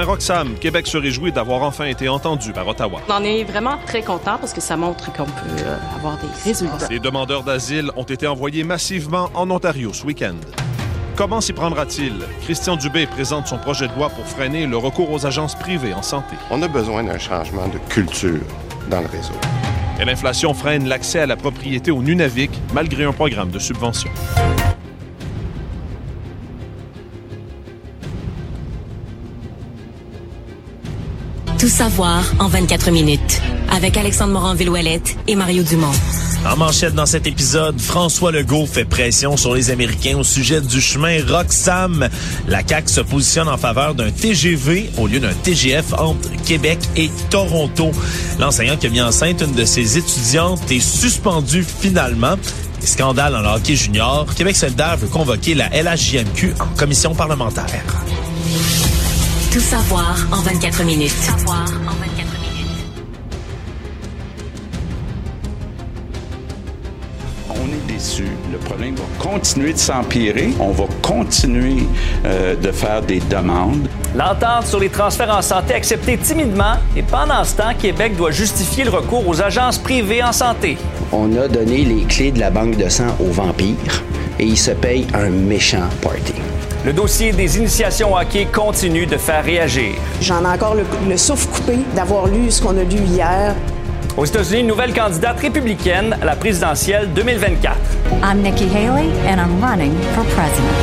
Roxham, Québec se réjouit d'avoir enfin été entendu par Ottawa. On en est vraiment très content parce que ça montre qu'on peut euh, avoir des résultats. Les demandeurs d'asile ont été envoyés massivement en Ontario ce week-end. Comment s'y prendra-t-il? Christian Dubé présente son projet de loi pour freiner le recours aux agences privées en santé. On a besoin d'un changement de culture dans le réseau. Et l'inflation freine l'accès à la propriété au Nunavik malgré un programme de subvention. Savoir en 24 minutes. Avec Alexandre Morin-Villouellette et Mario Dumont. En manchette dans cet épisode, François Legault fait pression sur les Américains au sujet du chemin Roxham. La CAQ se positionne en faveur d'un TGV au lieu d'un TGF entre Québec et Toronto. L'enseignant qui a mis enceinte une de ses étudiantes est suspendu finalement. Scandale en hockey junior. Québec solidaire veut convoquer la LHJMQ en commission parlementaire. Tout savoir en 24 minutes. Tout savoir en 24 minutes. On est déçus. Le problème va continuer de s'empirer. On va continuer euh, de faire des demandes. L'entente sur les transferts en santé acceptée timidement et pendant ce temps, Québec doit justifier le recours aux agences privées en santé. On a donné les clés de la banque de sang aux vampires et ils se payent un méchant party. Le dossier des initiations hockey continue de faire réagir. J'en ai encore le, le souffle coupé d'avoir lu ce qu'on a lu hier. Aux États-Unis, une nouvelle candidate républicaine à la présidentielle 2024. I'm Nikki Haley and I'm running for president.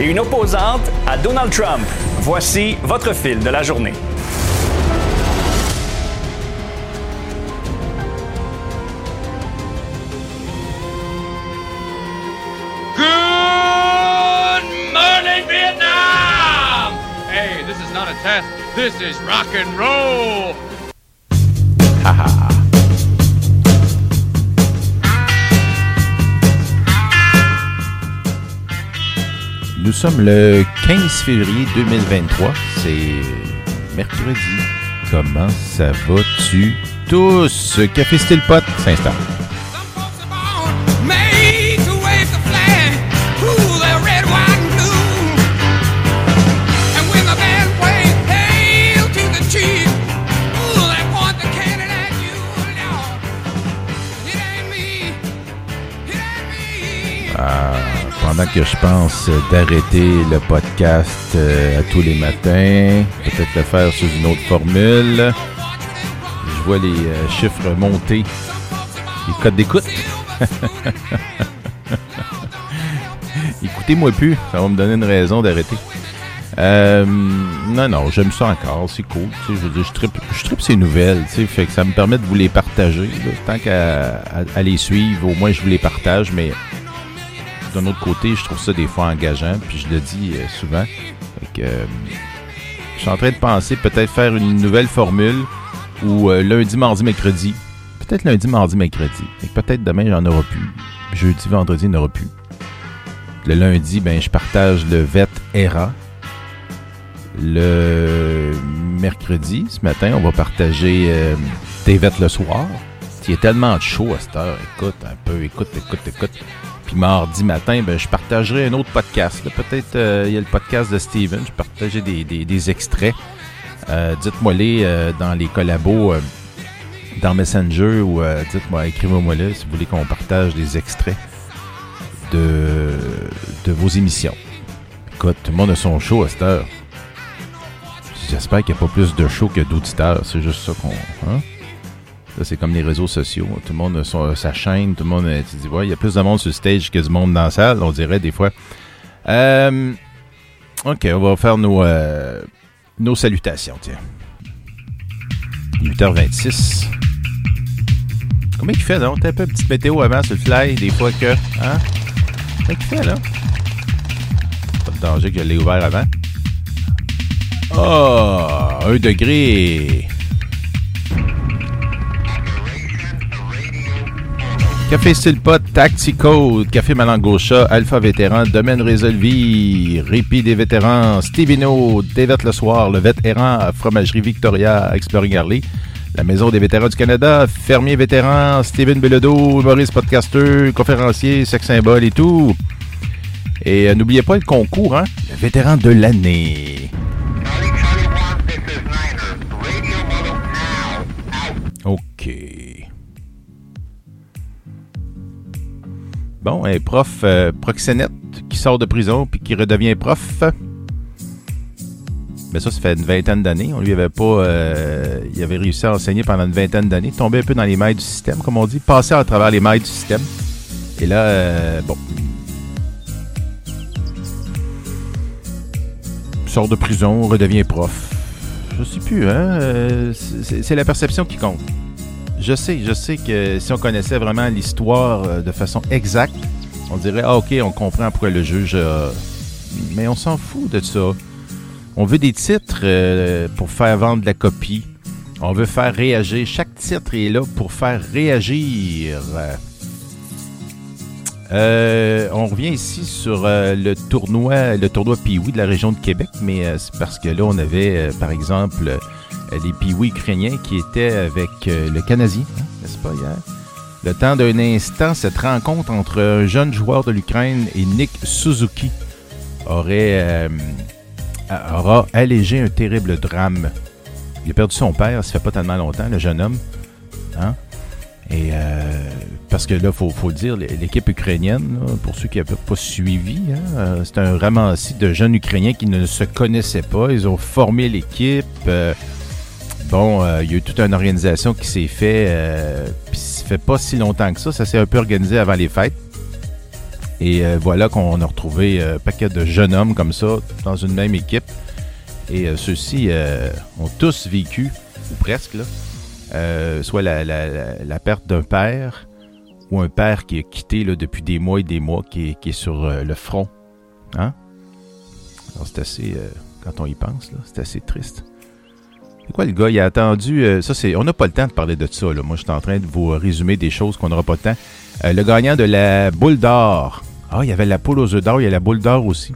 Et une opposante à Donald Trump. Voici votre fil de la journée. This is rock and roll. Nous sommes le 15 février 2023. C'est mercredi. Comment ça va-tu tous? Café Style Pot s'installe. Pendant que je pense d'arrêter le podcast euh, à tous les matins, peut-être le faire sous une autre formule, je vois les euh, chiffres monter, les codes d'écoute. Écoutez-moi plus, ça va me donner une raison d'arrêter. Euh, non, non, j'aime ça encore, c'est cool. Je, veux je, tripe, je tripe ces nouvelles, fait que ça me permet de vous les partager. Tant qu'à les suivre, au moins je vous les partage, mais d'un autre côté, je trouve ça des fois engageant, puis je le dis euh, souvent. Que, euh, je suis en train de penser peut-être faire une nouvelle formule où euh, lundi, mardi, mercredi. Peut-être lundi, mardi, mercredi. Peut-être demain, j'en aurai plus. Jeudi, vendredi, il n'y en aura plus. Le lundi, ben, je partage le VET ERA. Le mercredi, ce matin, on va partager des VET le soir. Il y a tellement show à cette heure. Écoute un peu, écoute, écoute, écoute. Puis mardi matin, ben, je partagerai un autre podcast. Peut-être euh, il y a le podcast de Steven. Je partageais des, des- des extraits. Euh, dites-moi-les euh, dans les collabos dans Messenger ou dites-moi, écrivez-moi là si vous voulez qu'on partage des extraits de, de vos émissions. Écoute, tout le monde a son show à cette heure. J'espère qu'il n'y a pas plus de show que d'auditeurs. C'est juste ça qu'on. Hein? C'est comme les réseaux sociaux. Tout le monde a sa chaîne. Tout le monde. a- Tu dis, il y a plus de monde sur le stage que du monde dans la salle, on dirait des fois. Euh, ok, on va faire nos, euh, nos salutations, tiens. 8h26. Combien il fait, là? T'as un peu petite météo avant sur le fly, des fois que. Hein? Combien il fait, là? Pas de danger que je l'ai ouvert avant. Oh, un degré. Café Style Pot, Tacticode, Café Malangocha, Alpha Vétéran, Domaine Résolvi, Répit des vétérans, Stevino, Dévette le soir, le vétéran, Fromagerie Victoria, Exploring Harley, la Maison des vétérans du Canada, Fermier vétéran, Steven Belledo, Maurice Podcaster, conférencier, sex symbole et tout. Et euh, n'oubliez pas le concours, hein? Le vétéran de l'année. Bon, un prof euh, proxénète qui sort de prison puis qui redevient prof. Mais ça, ça fait une vingtaine d'années. On lui avait pas. euh, il avait réussi à enseigner pendant une vingtaine d'années. Tombé un peu dans les mailles du système, comme on dit. Passé à travers les mailles du système. Et là, euh, bon. Sort de prison, redevient prof. Je sais plus, hein. c'est la perception qui compte. Je sais, je sais que si on connaissait vraiment l'histoire euh, de façon exacte, on dirait, ah ok, on comprend pourquoi le juge. Mais on s'en fout de ça. On veut des titres euh, pour faire vendre la copie. On veut faire réagir. Chaque titre est là pour faire réagir. Euh, on revient ici sur euh, le tournoi, le tournoi Pee-Wee de la région de Québec, mais c'est parce que là, on avait, par exemple, les Pee-Wee ukrainiens qui étaient avec euh, le Canadien, hein, n'est-ce pas, hier? Le temps d'un instant, cette rencontre entre un jeune joueur de l'Ukraine et Nick Suzuki aurait, euh, aura allégé un terrible drame. Il a perdu son père, ça fait pas tellement longtemps, le jeune homme. Hein? Et euh, parce que là, il faut, le dire, l'équipe ukrainienne, pour ceux qui n'avaient pas suivi, hein, euh, c'est un ramassis de jeunes Ukrainiens qui ne se connaissaient pas. Ils ont formé l'équipe. euh, bon, euh, il y a eu toute une organisation qui s'est fait. euh, Puis ça fait pas si longtemps que ça. Ça s'est un peu organisé avant les fêtes. Et euh, voilà qu'on a retrouvé un paquet de jeunes hommes comme ça dans une même équipe. Et ceux-ci ont tous vécu, ou presque, soit la, perte d'un père ou un père qui est quitté là, depuis des mois et des mois, qui est, sur le front. Hein? Alors c'est assez, quand on y pense, c'est assez triste. C'est quoi le gars? Il a attendu. euh, ça, c'est. On n'a pas le temps de parler de ça. Là. Moi, je suis en train de vous résumer des choses qu'on n'aura pas le temps. Euh, le gagnant de la boule d'or. Ah, il y avait la poule aux œufs d'or, il y a la boule d'or aussi.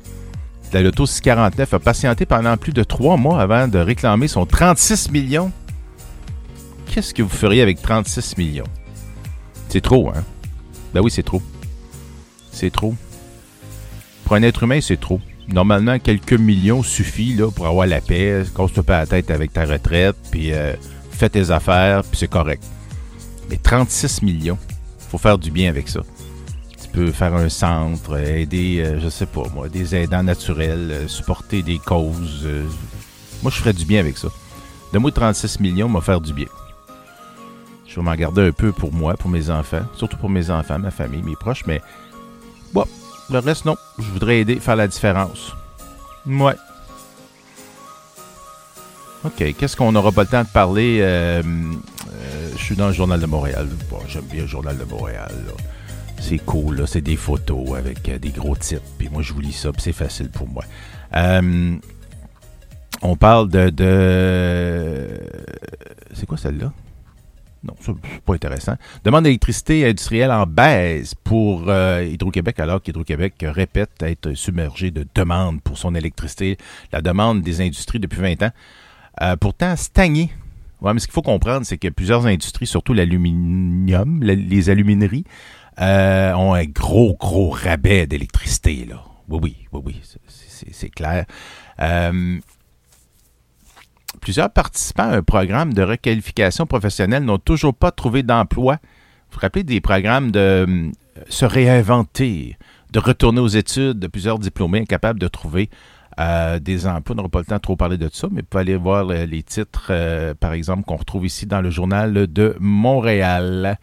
La Loto 649 a patienté pendant plus de trois mois avant de réclamer son 36 millions. Qu'est-ce que vous feriez avec 36 millions? C'est trop, hein? Ben oui, c'est trop. C'est trop. Pour un être humain, c'est trop. Normalement, quelques millions suffit là, pour avoir la paix, casse-toi pas la tête avec ta retraite, puis euh, fais tes affaires, puis c'est correct. Mais 36 millions, faut faire du bien avec ça. Tu peux faire un centre, aider, euh, je sais pas moi, des aidants naturels, euh, supporter des causes. euh. moi, je ferais du bien avec ça. Donne-moi 36 millions, m'a faire du bien. Je vais m'en garder un peu pour moi, pour mes enfants, surtout pour mes enfants, ma famille, mes proches, mais bon, le reste, non. Je voudrais aider, faire la différence. Ouais. OK, qu'est-ce qu'on n'aura pas le temps de parler? Euh, euh, je suis dans le Journal de Montréal. Bon, J'aime bien le Journal de Montréal. là. C'est cool, là. c'est des photos avec euh, des gros titres. Puis moi, je vous lis ça, puis c'est facile pour moi. On parle de... de... C'est quoi celle-là? Non, c'est pas intéressant. Demande d'électricité industrielle en baisse pour euh, Hydro-Québec, alors qu'Hydro-Québec répète être submergé de demandes pour son électricité. La demande des industries depuis 20 ans. Euh, pourtant, stagné. Ouais, mais ce qu'il faut comprendre, c'est que plusieurs industries, surtout l'aluminium, la- les alumineries, euh, ont un gros, gros rabais d'électricité. là. Oui, oui, oui, oui, c'est clair. Plusieurs participants à un programme de requalification professionnelle n'ont toujours pas trouvé d'emploi. Vous vous rappelez des programmes de euh, se réinventer, de retourner aux études, de plusieurs diplômés incapables de trouver euh, des emplois. On n'aura pas le temps de trop parler de ça, mais vous pouvez aller voir euh, les titres, par exemple, qu'on retrouve ici dans le journal de Montréal.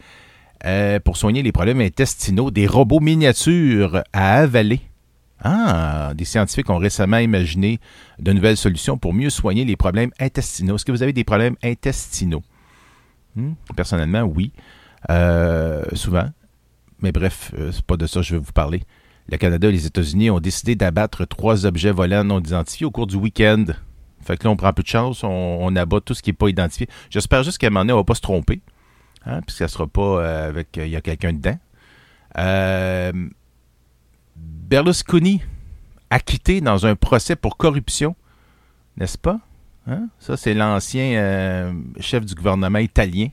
Pour soigner les problèmes intestinaux, des robots miniatures à avaler. Ah, des scientifiques ont récemment imaginé de nouvelles solutions pour mieux soigner les problèmes intestinaux. Est-ce que vous avez des problèmes intestinaux? Hmm, Personnellement, oui. Euh, souvent. Mais bref, euh, c'est pas de ça que je vais vous parler. Le Canada et les États-Unis ont décidé d'abattre trois objets volants non identifiés au cours du week-end. Fait que là, on prend peu de chance, on, abat tout ce qui n'est pas identifié. J'espère juste qu'à un moment donné, on ne va pas se tromper. Hein, sera pas euh, avec. Il y a quelqu'un dedans. Euh, Berlusconi acquitté dans un procès pour corruption, n'est-ce pas? Hein? Ça, c'est l'ancien euh, chef du gouvernement italien.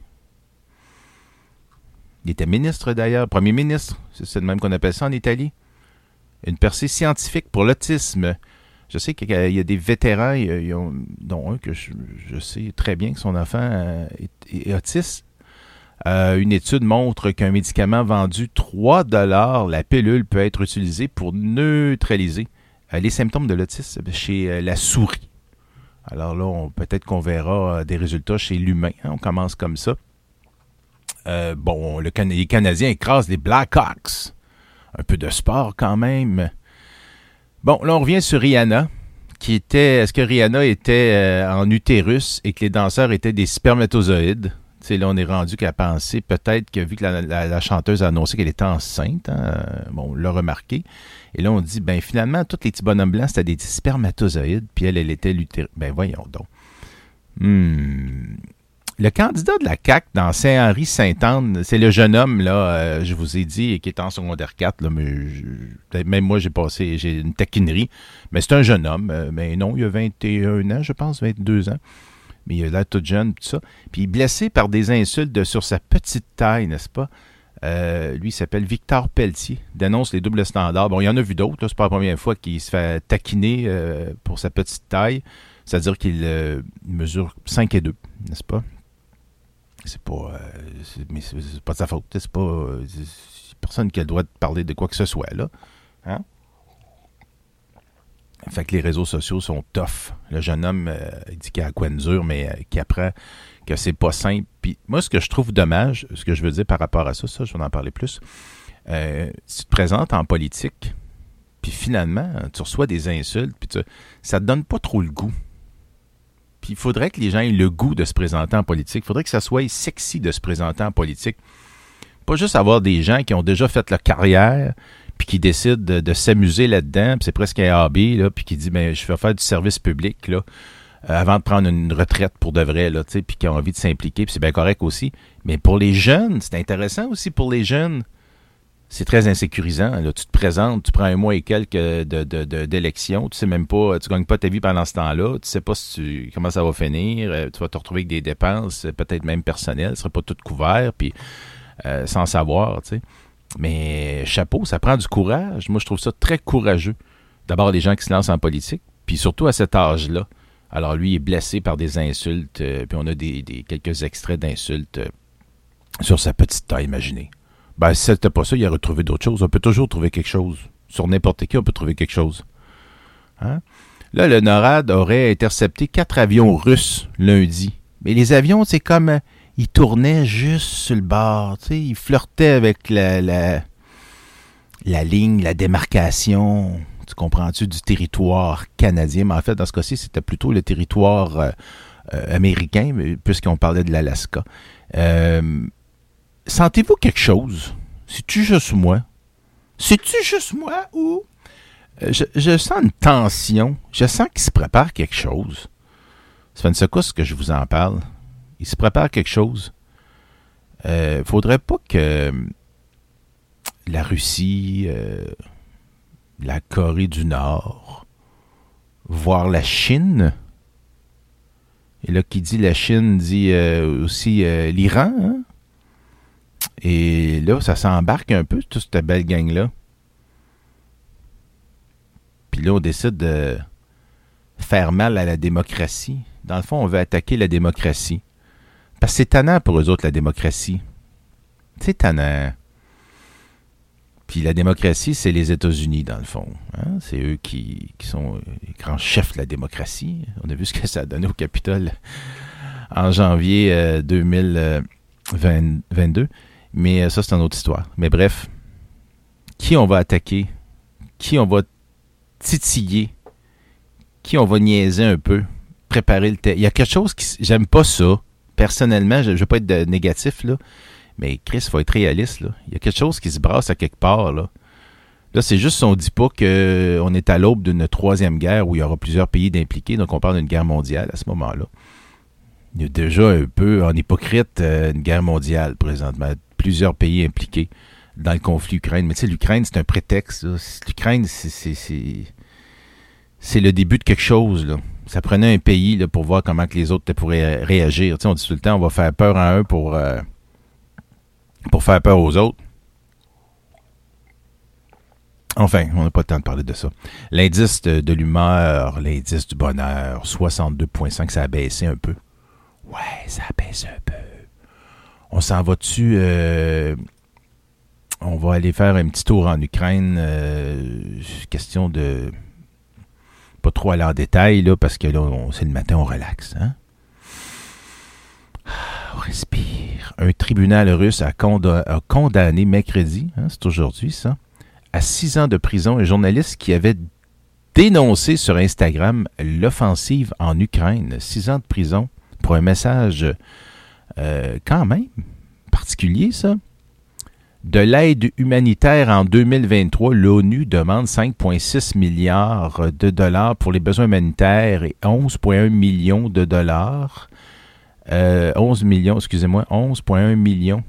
Il était ministre d'ailleurs, premier ministre. C'est de même qu'on appelle ça en Italie. Une percée scientifique pour l'autisme. Je sais qu'il y a- des vétérans, dont un que je, sais très bien que son enfant euh, est autiste. Euh, une étude montre qu'un médicament vendu 3 la pilule peut être utilisée pour neutraliser euh, les symptômes de l'autisme chez euh, la souris. Alors là, peut-être qu'on verra des résultats chez l'humain. hein. on commence comme ça. Bon, les Canadiens écrasent les Blackhawks. Un peu de sport quand même. Bon, là, on revient sur Rihanna. Est-ce que Rihanna était en utérus et que les danseurs étaient des spermatozoïdes? Tu sais, là, on est rendu qu'à penser peut-être que vu que la, chanteuse a annoncé qu'elle était enceinte, hein, euh, bon, on l'a remarqué. Et là, on dit, ben finalement, tous les petits bonhommes blancs, c'était des spermatozoïdes, puis elle, elle était l'utérus. Ben voyons donc. Hmm. Le candidat de la CAQ dans Saint-Henri-Sainte-Anne, c'est le jeune homme, là, euh, je vous ai dit, qui est en secondaire 4, là, mais je- même moi, j'ai passé, j'ai une taquinerie, mais c'est un jeune homme, euh, mais non, il a 21 ans, je pense, 22 ans, mais il a l'air tout jeune, tout ça, puis il est blessé par des insultes sur sa petite taille, n'est-ce pas? Euh, lui, il s'appelle Victor Pelletier, dénonce les doubles standards. Bon, il y en a vu d'autres, c'est pas la première fois qu'il se fait taquiner euh, pour sa petite taille, c'est-à-dire qu'il euh, mesure 5 et 2, n'est-ce pas? c'est pas mais c'est pas de sa faute c'est pas personne qui a le droit de parler de quoi que ce soit là hein? Fait que les réseaux sociaux sont tough le jeune homme euh, dit qu'il a à quoi de dur mais euh, qui apprend que c'est pas simple puis moi ce que je trouve dommage ce que je veux dire par rapport à ça ça je vais en parler plus euh, tu te présentes en politique puis finalement tu reçois des insultes puis tu- ça te donne pas trop le goût puis il faudrait que les gens aient le goût de se présenter en politique. Il faudrait que ça soit sexy de se présenter en politique. Pas juste avoir des gens qui ont déjà fait leur carrière, puis qui décident de, s'amuser là-dedans, puis c'est presque un hobby, là, puis qui dit ben, je vais faire du service public là, euh, avant de prendre une retraite pour de vrai, là, puis qui ont envie de s'impliquer, puis c'est bien correct aussi. Mais pour les jeunes, c'est intéressant aussi pour les jeunes. C'est très insécurisant. Là. Tu te présentes, tu prends un mois et quelques de, de, de- d'élections, tu sais même pas, tu gagnes pas ta vie pendant ce temps-là, tu sais pas si tu, comment ça va finir, euh, tu vas te retrouver avec des dépenses, euh, peut-être même personnelles, ce sera pas tout couvert, puis sans savoir, tu sais. Mais chapeau, ça prend du courage. Moi, je trouve ça très courageux. D'abord, les gens qui se lancent en politique, puis surtout à cet âge-là. Alors, lui est blessé par des insultes, euh, puis on a des, quelques extraits d'insultes euh, sur sa petite taille, imaginez. Ben, si c'était pas ça, il aurait trouvé d'autres choses. On peut toujours trouver quelque chose. Sur n'importe qui, on peut trouver quelque chose. Hein? Là, le NORAD aurait intercepté quatre avions russes lundi. Mais les avions, c'est comme. Ils tournaient juste sur le bord. Tu sais, ils flirtaient avec la, la, la ligne, la démarcation. Tu comprends-tu, du territoire canadien. Mais en fait, dans ce cas-ci, c'était plutôt le territoire euh, euh, américain, puisqu'on parlait de l'Alaska. Euh, Sentez-vous quelque chose? C'est-tu juste moi? C'est-tu juste moi ou je, je sens une tension. Je sens qu'il se prépare quelque chose. Ça fait une secousse que je vous en parle. Il se prépare quelque chose. Euh, faudrait pas que euh, la Russie, euh, la Corée du Nord, voire la Chine. Et là, qui dit la Chine dit aussi l'Iran. hein? Et là, ça s'embarque un peu, toute cette belle gang-là. Puis là, on décide de faire mal à la démocratie. Dans le fond, on veut attaquer la démocratie. C'est tannant pour eux autres, la démocratie. C'est tannant. Puis la démocratie, c'est les États-Unis, dans le fond. hein. C'est eux qui, sont les grands chefs de la démocratie. On a vu ce que ça a donné au Capitole en janvier euh, 2022. Mais euh, ça, c'est une autre histoire. Mais bref, qui on va attaquer? Qui on va titiller? Qui on va niaiser un peu? Préparer le terrain. Il y a quelque chose qui... J'aime pas ça. Personnellement, je ne veux pas être de- négatif, là. Mais Chris, il faut être réaliste. Il y a quelque chose qui se brasse à quelque part, là. Là, c'est juste on dit pas qu'on est à l'aube d'une troisième guerre où il y aura plusieurs pays d'impliqués, donc on parle d'une guerre mondiale à ce moment-là. Il y a déjà un peu en hypocrite euh, une guerre mondiale présentement. Plusieurs pays impliqués dans le conflit Ukraine. Mais tu sais, l'Ukraine, c'est un prétexte. L'Ukraine, c'est le début de quelque chose. Là. Ça prenait un pays là, pour voir comment que les autres pourraient réagir. Tu sais, on dit tout le temps, on va faire peur à un pour, euh, pour faire peur aux autres. Enfin, on n'a pas le temps de parler de ça. L'indice de, de l'humeur, l'indice du bonheur, 62,5, ça a baissé un peu. Ouais, ça a baissé un peu. On s'en va dessus. on va aller faire un petit tour en Ukraine. question de pas trop aller en détail, parce que là, c'est le matin, on relaxe. Hein? On respire. Un tribunal russe a condamné mercredi, hein, c'est aujourd'hui ça, à six ans de prison un journaliste qui avait dénoncé sur Instagram l'offensive en Ukraine. Six ans de prison pour un message euh, quand même particulier, ça. De l'aide humanitaire en 2023, l'ONU demande 5,6 milliards de dollars pour les besoins humanitaires et 11,1 millions de dollars. Euh, 11 millions, excusez-moi, 11,1 millions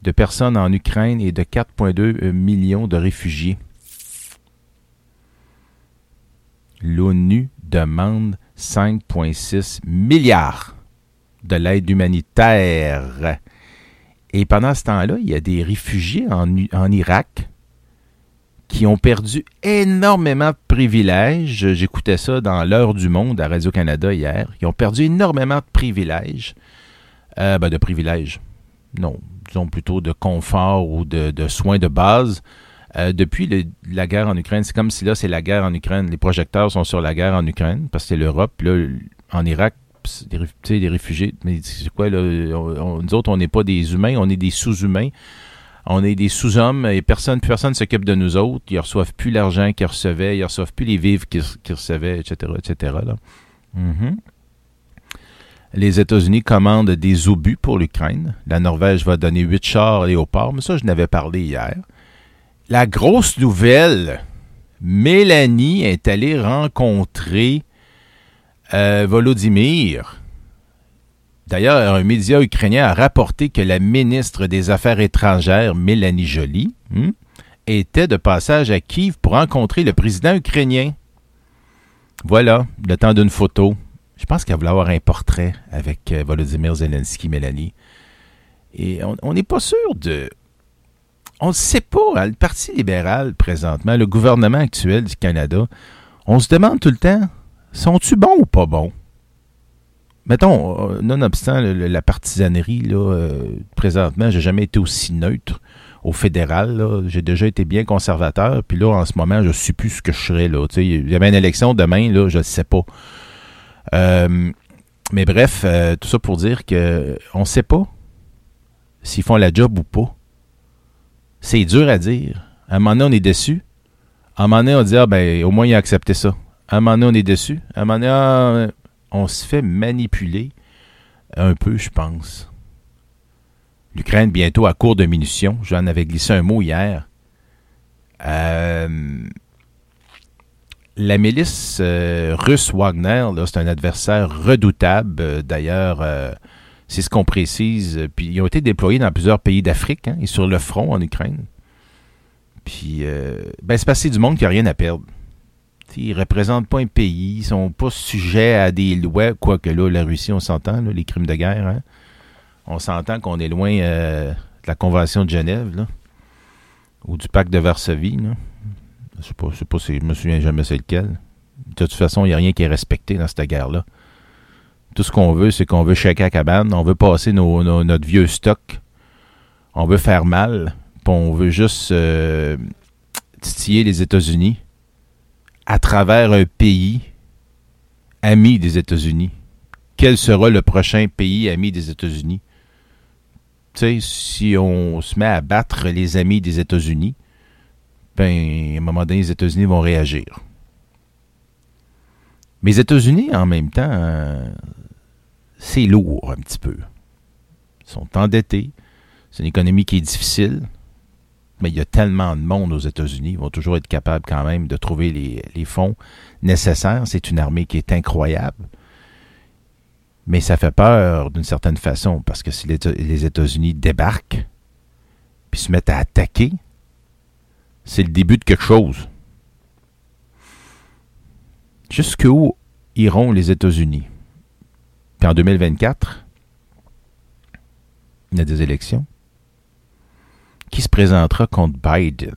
de personnes en Ukraine et de 4,2 millions de réfugiés. L'ONU demande 5,6 milliards de l'aide humanitaire. Et pendant ce temps-là, il y a des réfugiés en, Irak qui ont perdu énormément de privilèges. J'écoutais ça dans l'heure du monde à Radio-Canada hier. Ils ont perdu énormément de privilèges. Euh, ben, de privilèges. Non, disons plutôt de confort ou de, soins de base. Euh, depuis la guerre en Ukraine, c'est comme si là, c'est la guerre en Ukraine. Les projecteurs sont sur la guerre en Ukraine parce que c'est l'Europe. Là, en Irak, des, des réfugiés. Mais c'est quoi, là? Nous autres, on n'est pas des humains, on est des sous-humains. On est des sous-hommes et personne personne s'occupe de nous autres. Ils reçoivent plus l'argent qu'ils recevaient, ils reçoivent plus les vivres qu'ils qu'ils recevaient, etc., etc. là. Mhm. Les États-Unis commandent des obus pour l'Ukraine. La Norvège va donner huit chars léopards, mais ça, je n'avais parlé hier. La grosse nouvelle, Mélanie est allée rencontrer euh, Volodymyr. D'ailleurs, un média ukrainien a rapporté que la ministre des Affaires étrangères, Mélanie Joly, hmm, était de passage à Kiev pour rencontrer le président ukrainien. Voilà, le temps d'une photo. Je pense qu'elle voulait avoir un portrait avec euh, Volodymyr Zelensky, Mélanie. Et on- n'est pas sûr de. On ne sait pas. hein, Le Parti libéral, présentement, le gouvernement actuel du Canada, on se demande tout le temps sont-tu bons ou pas bons? Mettons, euh, nonobstant la partisanerie, là, euh, présentement, j'ai jamais été aussi neutre au fédéral. J'ai déjà été bien conservateur, puis là, en ce moment, je ne sais plus ce que je serais. Il y avait une élection demain, là, je ne sais pas. Euh, mais bref, tout ça pour dire que on ne sait pas s'ils font la job ou pas. C'est dur à dire. À un moment donné, on est déçu. À un moment donné, on dit, ah ben, au moins, il a accepté ça. À un moment donné, on est déçu. À un moment donné, ah, on se fait manipuler un peu, je pense. L'Ukraine, bientôt à court de munitions. J'en avais glissé un mot hier. Euh, la milice euh, russe Wagner, c'est un adversaire redoutable. D'ailleurs, euh, c'est ce qu'on précise. Puis ils ont été déployés dans plusieurs pays d'Afrique hein, et sur le front en Ukraine. Puis, ben, c'est passé du monde qui n'a rien à perdre. Ils ne représentent pas un pays, ils sont pas sujets à des lois, quoique là, la Russie, on s'entend, les crimes de guerre. hein. On s'entend qu'on est loin euh, de la Convention de Genève, ou du pacte de Varsovie. Je sais pas, je me souviens jamais c'est lequel. De toute façon, il n'y a rien qui est respecté dans cette guerre-là. Tout ce qu'on veut, c'est qu'on veut chèquer à cabane, on veut passer nos- notre vieux stock, on veut faire mal, puis on veut juste euh, titiller les États-Unis à travers un pays ami des États-Unis. Quel sera le prochain pays ami des États-Unis? Tu sais, si on se met à battre les amis des États-Unis, ben, à un moment donné, les États-Unis vont réagir. Mais les États-Unis, en même temps, euh, c'est lourd un petit peu. Ils sont endettés. C'est une économie qui est difficile. Mais il y a tellement de monde aux États-Unis, ils vont toujours être capables quand même de trouver les, fonds nécessaires. C'est une armée qui est incroyable. Mais ça fait peur d'une certaine façon, parce que si les États-Unis débarquent, puis se mettent à attaquer, c'est le début de quelque chose. Jusqu'où iront les États-Unis? Puis en 2024, il y a des élections. Qui se présentera contre Biden?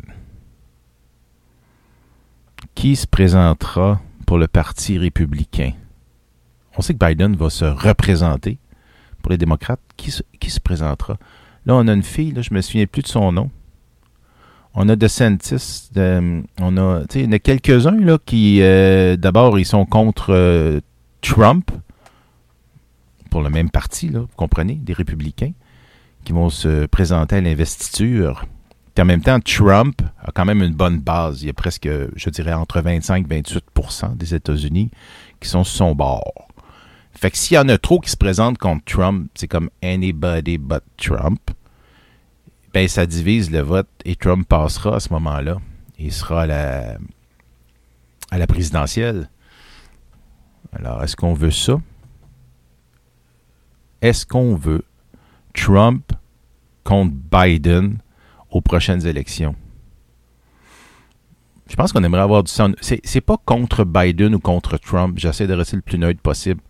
Qui se présentera pour le Parti républicain? On sait que Biden va se représenter pour les démocrates, qui, se- présentera? Là, on a une fille, je me souviens plus de son nom. On a DeSantis, de, on a, il y en a quelques-uns qui, euh, d'abord, ils sont contre euh, Trump pour le même parti, là, vous comprenez, des républicains qui vont se présenter à l'investiture. Puis en même temps, Trump a quand même une bonne base. Il y a presque, je dirais, entre 25 et 28% des États-Unis qui sont sur son bord. Fait que s'il y en a trop qui se présentent contre Trump, c'est comme anybody but Trump, ben ça divise le vote et Trump passera à ce moment-là. Il sera à la, à la présidentielle. Alors, est-ce qu'on veut ça? Est-ce qu'on veut Trump contre Biden aux prochaines élections? Je pense qu'on aimerait avoir du sang. C'est, pas contre Biden ou contre Trump. J'essaie de rester le plus neutre possible.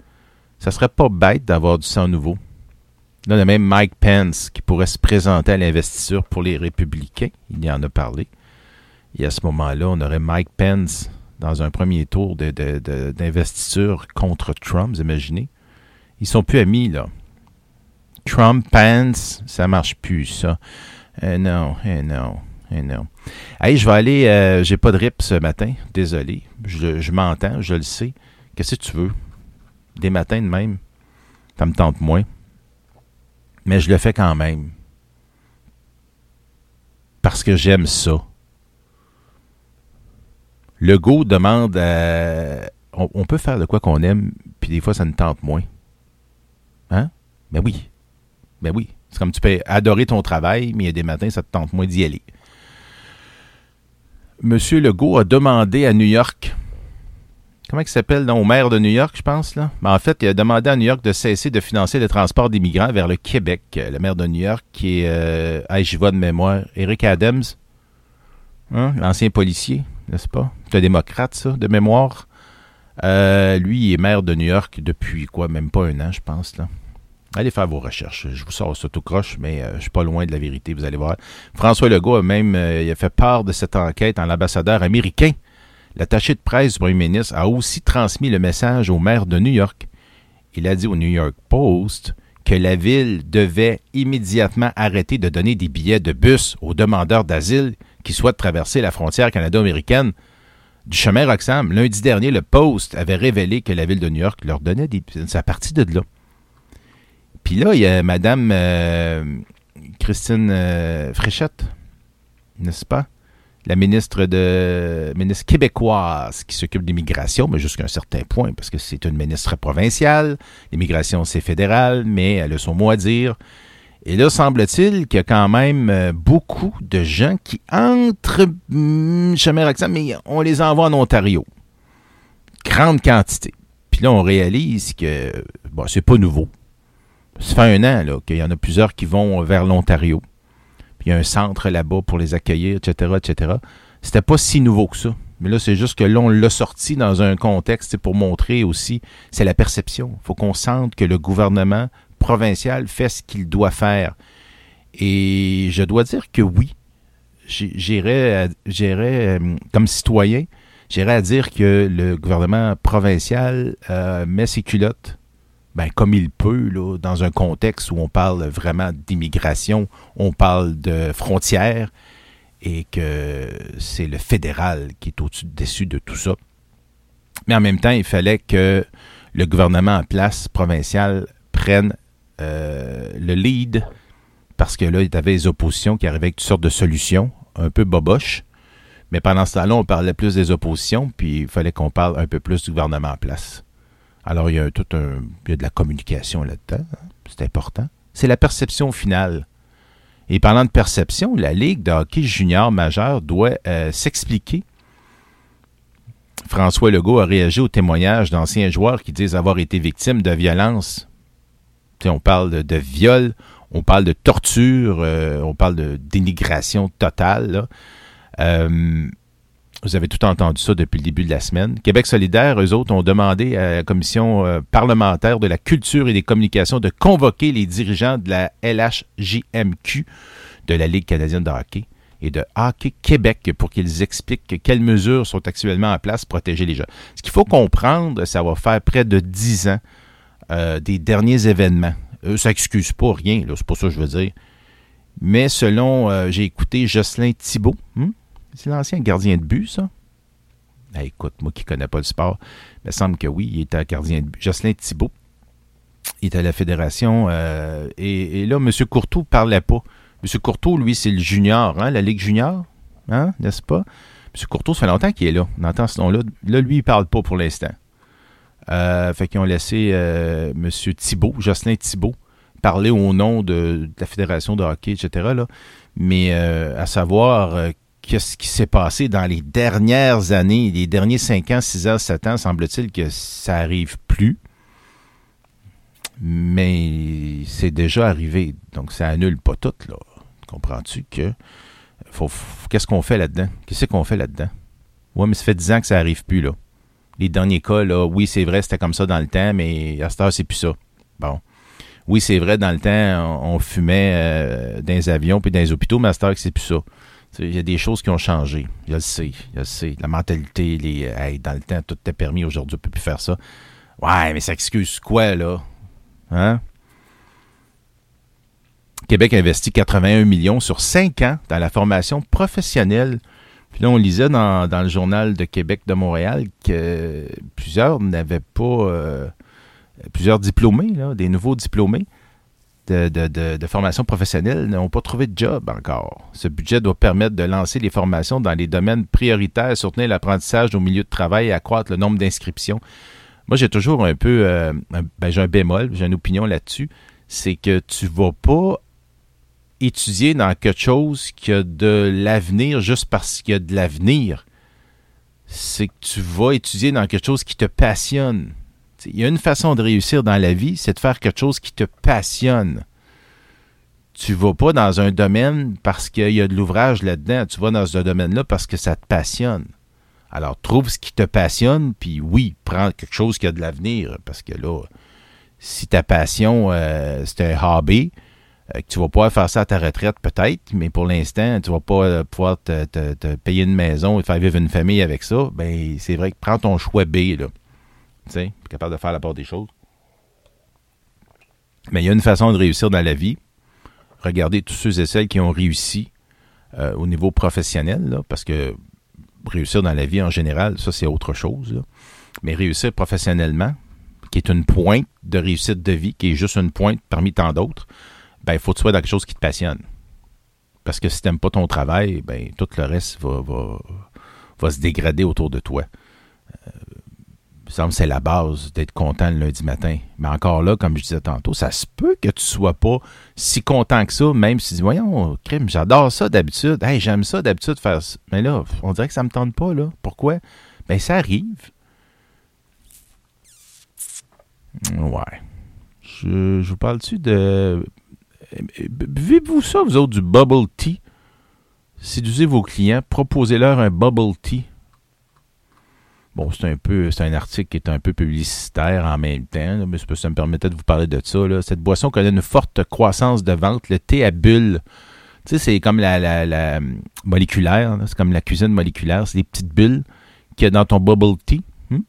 Ça serait pas bête d'avoir du sang nouveau. Là, y a même Mike Pence qui pourrait se présenter à l'investiture pour les républicains. Il y en a parlé. Et à ce moment-là, on aurait Mike Pence dans un premier tour d'investiture contre Trump, vous imaginez? Ils sont plus amis, là. Trump, Pence, ça marche plus, ça. Eh non, eh non, eh non. Hey, je vais aller, euh, j'ai pas de rip ce matin, désolé. Je, m'entends, je le sais. Qu'est-ce que tu veux? Des matins de même, ça me tente moins. Mais je le fais quand même. Parce que j'aime ça. Le go demande à- on, on peut faire de quoi qu'on aime, puis des fois ça nous tente moins. Hein? Ben oui. Ben oui. C'est comme tu peux adorer ton travail, mais il y a des matins, ça te tente moins d'y aller. Monsieur Legault a demandé à New York, comment il s'appelle, non, au maire de New York, je pense, là? Ben, en fait, il a demandé à New York de cesser de financer le transport des migrants vers le Québec. Le maire de New York, qui est, euh, j'y vois de mémoire, Eric Adams, hein, l'ancien policier, n'est-ce pas? C'est un démocrate, ça, de mémoire. Euh, lui, il est maire de New York depuis, quoi, même pas un an, je pense, là. Allez faire vos recherches. Je vous sors ça tout croche, mais euh, je suis pas loin de la vérité, vous allez voir. François Legault a même euh, fait part de cette enquête en l'ambassadeur américain. L'attaché de presse du premier ministre a aussi transmis le message au maire de New York. Il a dit au New York Post que la ville devait immédiatement arrêter de donner des billets de bus aux demandeurs d'asile qui souhaitent traverser la frontière canado-américaine du chemin Roxham. Lundi dernier, le Post avait révélé que la ville de New York leur donnait des... C'est à partir de là. Puis là, il y a Madame euh, Christine euh, Fréchette, n'est-ce pas? La ministre de ministre québécoise qui s'occupe de l'immigration, mais jusqu'à un certain point, parce que c'est une ministre provinciale. L'immigration, c'est fédéral, mais elle a son mot à dire. Et là, semble-t-il qu'il y a quand même euh, beaucoup de gens qui entrent hum, chemin Roxham, mais on les envoie en Ontario. Grande quantité. Puis là, on réalise que bon, c'est pas nouveau. Ça fait un an qu'il y en a plusieurs qui vont vers l'Ontario. Puis il y a un centre là-bas pour les accueillir, etc., etc. C'était pas si nouveau que ça. Mais là, c'est juste que là, on l'a sorti dans un contexte pour montrer aussi, c'est la perception. Il faut qu'on sente que le gouvernement provincial fait ce qu'il doit faire. Et je dois dire que oui, j'irais, euh, comme citoyen, j'irais à dire que le gouvernement provincial euh, met ses culottes ben, comme il peut, dans un contexte où on parle vraiment d'immigration, on parle de frontières, et que c'est le fédéral qui est au-dessus de tout ça. Mais en même temps, il fallait que le gouvernement en place provincial prenne euh, le lead, parce que là, il y avait les oppositions qui arrivaient avec toutes sortes de solutions, un peu boboches. Mais pendant ce temps-là, on parlait plus des oppositions, puis il fallait qu'on parle un peu plus du gouvernement en place. Alors, il y a tout un. Il y a de la communication là-dedans. hein. C'est important. C'est la perception finale. Et parlant de perception, la Ligue de hockey junior majeur doit euh, s'expliquer. François Legault a réagi au témoignage d'anciens joueurs qui disent avoir été victimes de violences. On parle de, viol, on parle de torture, euh, on parle de dénigration totale. Euh, vous avez tout entendu ça depuis le début de la semaine. Québec solidaire, eux autres, ont demandé à la commission euh, parlementaire de la culture et des communications de convoquer les dirigeants de la LHJMQ, de la Ligue canadienne de hockey, et de Hockey Québec pour qu'ils expliquent quelles mesures sont actuellement en place pour protéger les gens. Ce qu'il faut comprendre, ça va faire près de 10 ans euh, des derniers événements Euh, ça excuse pas rien, c'est pas ça que je veux dire. Mais selon, euh, j'ai écouté Jocelyn Thibault, hmm? C'est l'ancien gardien de but, ça? Ah, écoute, moi qui connais pas le sport, il me semble que oui, il était gardien de but. Jocelyn Thibault, il était à la fédération, euh, et, là, M. Courtois parlait pas. M. Courtois, lui, c'est le junior, hein, la Ligue junior, hein, n'est-ce pas? M. Courtois, ça fait longtemps qu'il est là. On entend ce nom-là. Là, lui, il parle pas pour l'instant. Euh, fait qu'ils ont laissé euh, M. Thibault, Jocelyn Thibault, parler au nom de, la Fédération de hockey, etc. Mais à savoir euh, qu'est-ce qui s'est passé dans les dernières années, les derniers 5 ans, 6 ans, 7 ans, semble-t-il que ça arrive plus. Mais c'est déjà arrivé. Donc ça annule pas tout, là. Comprends-tu que faut, qu'est-ce qu'on fait là-dedans? Qu'est-ce qu'on fait là-dedans? Ouais, mais ça fait 10 ans que ça arrive plus, là. Les derniers cas, là, oui, c'est vrai, c'était comme ça dans le temps, mais à cette heure, c'est plus ça. Bon. Oui, c'est vrai, dans le temps, on, on fumait euh, dans les avions puis dans les hôpitaux, mais à cette heure, c'est plus ça. Il y a des choses qui ont changé. Je le sais, je le sais. La mentalité, les, hey, dans le temps, tout était permis. Aujourd'hui, on ne peut plus faire ça. Ouais, mais ça excuse quoi, là? Hein? Québec investit 81 millions sur 5 ans dans la formation professionnelle. Puis là, on lisait dans, le journal de Québec de Montréal que plusieurs n'avaient pas... Euh, plusieurs diplômés, là, des nouveaux diplômés de, formation professionnelle n'ont pas trouvé de job encore. Ce budget doit permettre de lancer les formations dans les domaines prioritaires, soutenir l'apprentissage au milieu de travail et accroître le nombre d'inscriptions. Moi, j'ai toujours un peu, euh, ben, j'ai un bémol, j'ai une opinion là-dessus, c'est que tu vas pas étudier dans quelque chose qui a de l'avenir juste parce qu'il y a de l'avenir. C'est que tu vas étudier dans quelque chose qui te passionne. Il y a une façon de réussir dans la vie, c'est de faire quelque chose qui te passionne. Tu vas pas dans un domaine parce qu'il y a de l'ouvrage là-dedans. Tu vas dans ce domaine-là parce que ça te passionne. Alors, trouve ce qui te passionne, puis oui, prends quelque chose qui a de l'avenir. Parce que là, si ta passion, euh, c'est un hobby, euh, que tu vas pouvoir faire ça à ta retraite, peut-être, mais pour l'instant, tu vas pas euh, pouvoir te, payer une maison et faire vivre une famille avec ça, ben c'est vrai que prends ton choix B, là. Tu sais, capable de faire la part des choses. Mais il y a une façon de réussir dans la vie. Regardez tous ceux et celles qui ont réussi euh, au niveau professionnel, là, parce que réussir dans la vie en général, ça c'est autre chose. Mais réussir professionnellement, qui est une pointe de réussite de vie, qui est juste une pointe parmi tant d'autres, ben il faut que tu sois dans quelque chose qui te passionne. Parce que si tu n'aimes pas ton travail, ben tout le reste va, va, va se dégrader autour de toi. Euh, semble c'est la base d'être content le lundi matin. Mais encore là, comme je disais tantôt, ça se peut que tu sois pas si content que ça, même si tu dis, voyons, crime, j'adore ça d'habitude. Hey, j'aime ça d'habitude faire ça. Mais là, on dirait que ça me tente pas, là. Pourquoi? Ben, ça arrive. Ouais. Je, je vous parle-tu de. Buvez-vous ça, vous autres, du bubble tea? Séduisez vos clients, proposez-leur un bubble tea. Bon, c'est un peu, c'est un article qui est un peu publicitaire en même temps, mais ça me permettait de vous parler de ça. Cette boisson connaît une forte croissance de vente, le thé à bulles. Tu sais, c'est comme la, la moléculaire, c'est comme la cuisine moléculaire, c'est des petites bulles qu'il y a dans ton bubble tea. Hmm?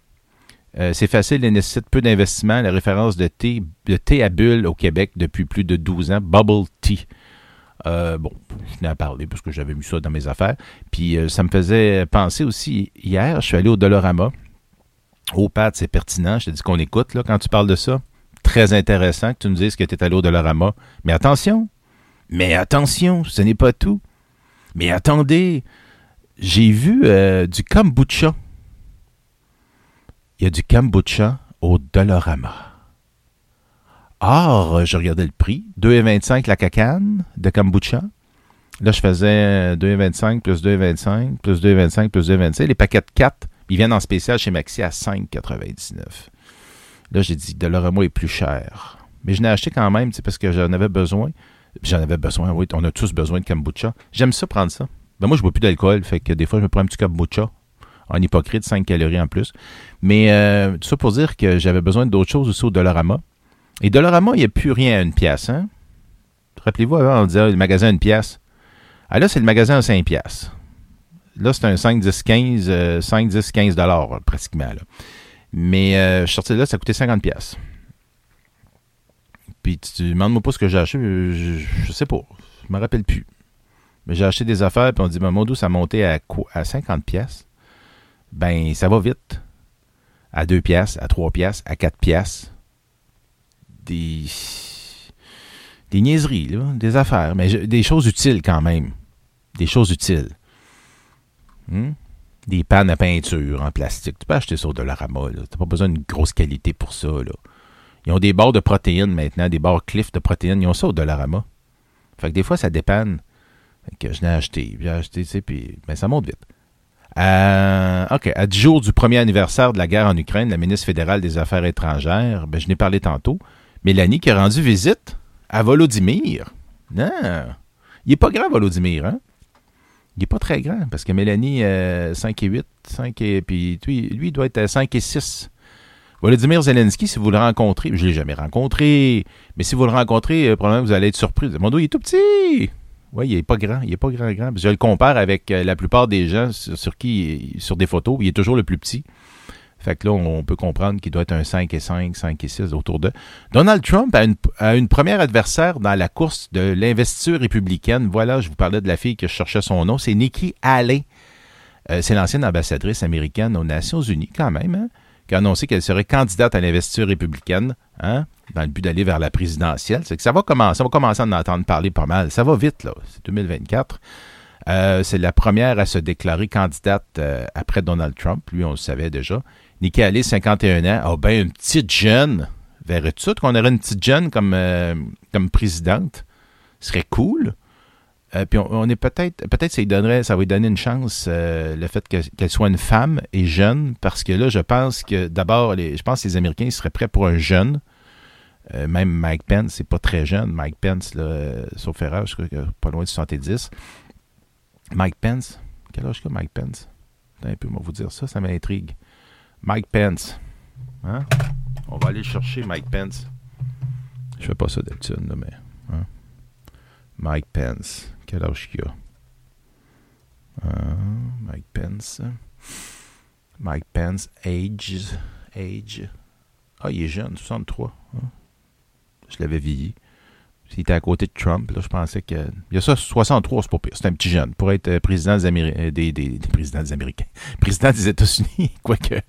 Euh, c'est facile et nécessite peu d'investissement. La référence de thé, de thé à bulles au Québec depuis plus de 12 ans, bubble tea. Euh, bon, je venais à parler parce que j'avais mis ça dans mes affaires. Puis euh, ça me faisait penser aussi, hier, je suis allé au Dolorama. Au Pat, c'est pertinent. Je te dis qu'on écoute là, quand tu parles de ça. Très intéressant que tu nous dises que tu es allé au Dolorama. Mais attention, mais attention, ce n'est pas tout. Mais attendez, j'ai vu euh, du kombucha. Il y a du kombucha au Dolorama. Or, je regardais le prix. 2,25 la cacane de kombucha. Là, je faisais 2,25 plus 2,25 plus 2,25 plus 2,25. Les paquets de 4, ils viennent en spécial chez Maxi à 5,99. Là, j'ai dit, Dolorama est plus cher. Mais je l'ai acheté quand même, parce que j'en avais besoin. J'en avais besoin, oui. On a tous besoin de kombucha. J'aime ça prendre ça. Ben, moi, je bois plus d'alcool, fait que des fois, je me prends un petit kombucha. En hypocrite, 5 calories en plus. Mais euh, tout ça pour dire que j'avais besoin d'autres choses aussi au Dolorama. Et Dolorama, il n'y a plus rien à une pièce. Hein? Rappelez-vous, avant, on disait le magasin à une pièce. Ah là, c'est le magasin à 5 pièces. Là, c'est un 5, 10, 15, euh, 5, 10, 15 dollars, pratiquement. Mais euh, je suis sorti de là, ça coûtait 50 pièces. puis tu demandes-moi pas ce que j'ai acheté, je, je sais pas. Je me rappelle plus. Mais j'ai acheté des affaires, puis on dit, ben, mon dos, ça a monté à, quoi- à 50 pièces. Ben, ça va vite. À 2 pièces, à 3 pièces, à 4 pièces. Des... Des niaiseries, là, des affaires, mais des choses utiles quand même. Des choses utiles. Hmm? Des pannes à peinture en plastique. Tu peux acheter ça au Dollarama. Tu n'as pas besoin d'une grosse qualité pour ça. Là. Ils ont des barres de protéines maintenant, des barres Cliff de protéines. Ils ont ça au Dollarama. Fait que des fois, ça dépanne. Que je l'ai acheté. J'ai acheté, tu sais, puis ben, ça monte vite. Euh, OK. À 10 jours du premier anniversaire de la guerre en Ukraine, la ministre fédérale des Affaires étrangères, ben, je n'ai parlé tantôt, Mélanie qui a rendu visite à Volodymyr. Non. Il n'est pas grand, Volodymyr, hein? Il n'est pas très grand, parce que Mélanie, euh, 5 et 8, 5 et... Puis lui, il doit être à 5 et 6. Volodymyr Zelensky, si vous le rencontrez, je ne l'ai jamais rencontré, mais si vous le rencontrez, euh, probablement vous allez être surpris. Mon il est tout petit. Oui, il n'est pas grand. Il n'est pas grand, grand. Je le compare avec euh, la plupart des gens sur qui, sur des photos, il est toujours le plus petit. Fait que là, on peut comprendre qu'il doit être un 5 et 5, 5 et 6 autour de. Donald Trump a une, première adversaire dans la course de l'investiture républicaine. Voilà, je vous parlais de la fille que je cherchais son nom. C'est Nikki Haley. Euh, c'est l'ancienne ambassadrice américaine aux Nations Unies, quand même, hein, qui a annoncé qu'elle serait candidate à l'investiture républicaine, hein, dans le but d'aller vers la présidentielle. C'est que ça va commencer, on va commencer à en entendre parler pas mal. Ça va vite, là. C'est 2024. Euh, c'est la première à se déclarer candidate euh, après Donald Trump. Lui, on le savait déjà. Nikki Haley, 51 ans. Ah, ben, une petite jeune. Verrais-tu qu'on aurait une petite jeune comme, euh, comme présidente? Ce serait cool. Euh, puis on, est peut-être, peut-être ça, lui donnerait, ça va lui donner une chance, euh, le fait que- qu'elle soit une femme et jeune, parce que là, je pense que d'abord, je pense que les Américains seraient prêts pour un jeune. Même Mike Pence, c'est pas très jeune. Mike Pence, là, sauf erreur, je crois que pas loin de 70. Mike Pence, quel âge que Mike Pence? Un peu, vous dire ça, ça m'intrigue. Mike Pence. Hein? On va aller le chercher, Mike Pence. Je fais pas ça d'habitude, là, mais. hein? Mike Pence. Quel âge qu'il a? Euh, Mike Pence. Mike Pence, age. Age. Ah, il est jeune, 63. hein? Je l'avais vieilli. S'il était à côté de Trump, là, je pensais que. Il y a ça, 63, c'est pas pire. C'est un petit jeune. Pour être euh, président des, Améri- euh, Américains. Président des États-Unis, quoique.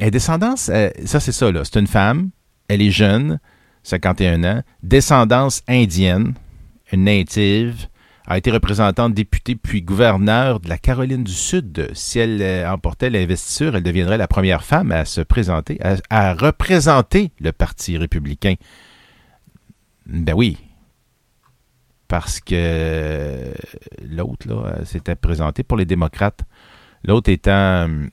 Et descendance, euh, ça, c'est ça, là. C'est une femme. Elle est jeune, 51 ans. Descendance indienne, une native. A été représentante, députée, puis gouverneur de la Caroline du Sud. Si elle emportait l'investiture, elle deviendrait la première femme à se présenter, à représenter le Parti républicain. Ben oui. Parce que l'autre, là, elle s'était présentée pour les démocrates. L'autre étant. hum,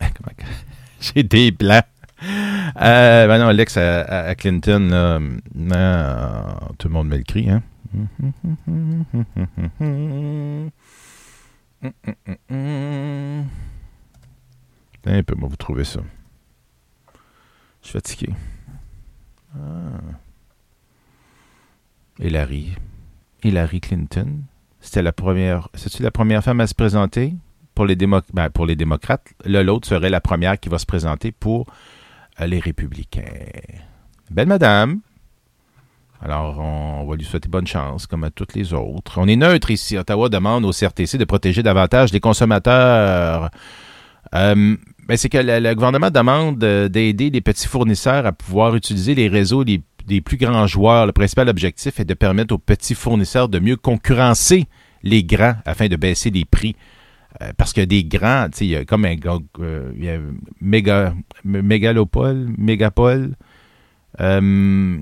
comment J'ai des blancs. Euh, ben non, Alex à, à- Clinton, là, non, tout le monde me le crie, hein. Un peu, moi, vous trouvez ça. Je suis fatigué. Ah. Hillary. Hillary Clinton. C'était la première. C'est-tu la première femme à se présenter pour les, ben, pour les démocrates? L'autre serait la première qui va se présenter pour euh, les républicains. Belle madame. Alors, on va lui souhaiter bonne chance, comme à toutes les autres. On est neutre ici. Ottawa demande au CRTC de protéger davantage les consommateurs. Euh, ben, c'est que le, gouvernement demande euh, d'aider les petits fournisseurs à pouvoir utiliser les réseaux des, des plus grands joueurs. Le principal objectif est de permettre aux petits fournisseurs de mieux concurrencer les grands afin de baisser les prix. Euh, parce que des grands, il y a comme un euh, il y a méga, mé- mégalopole, mégapole. Euh,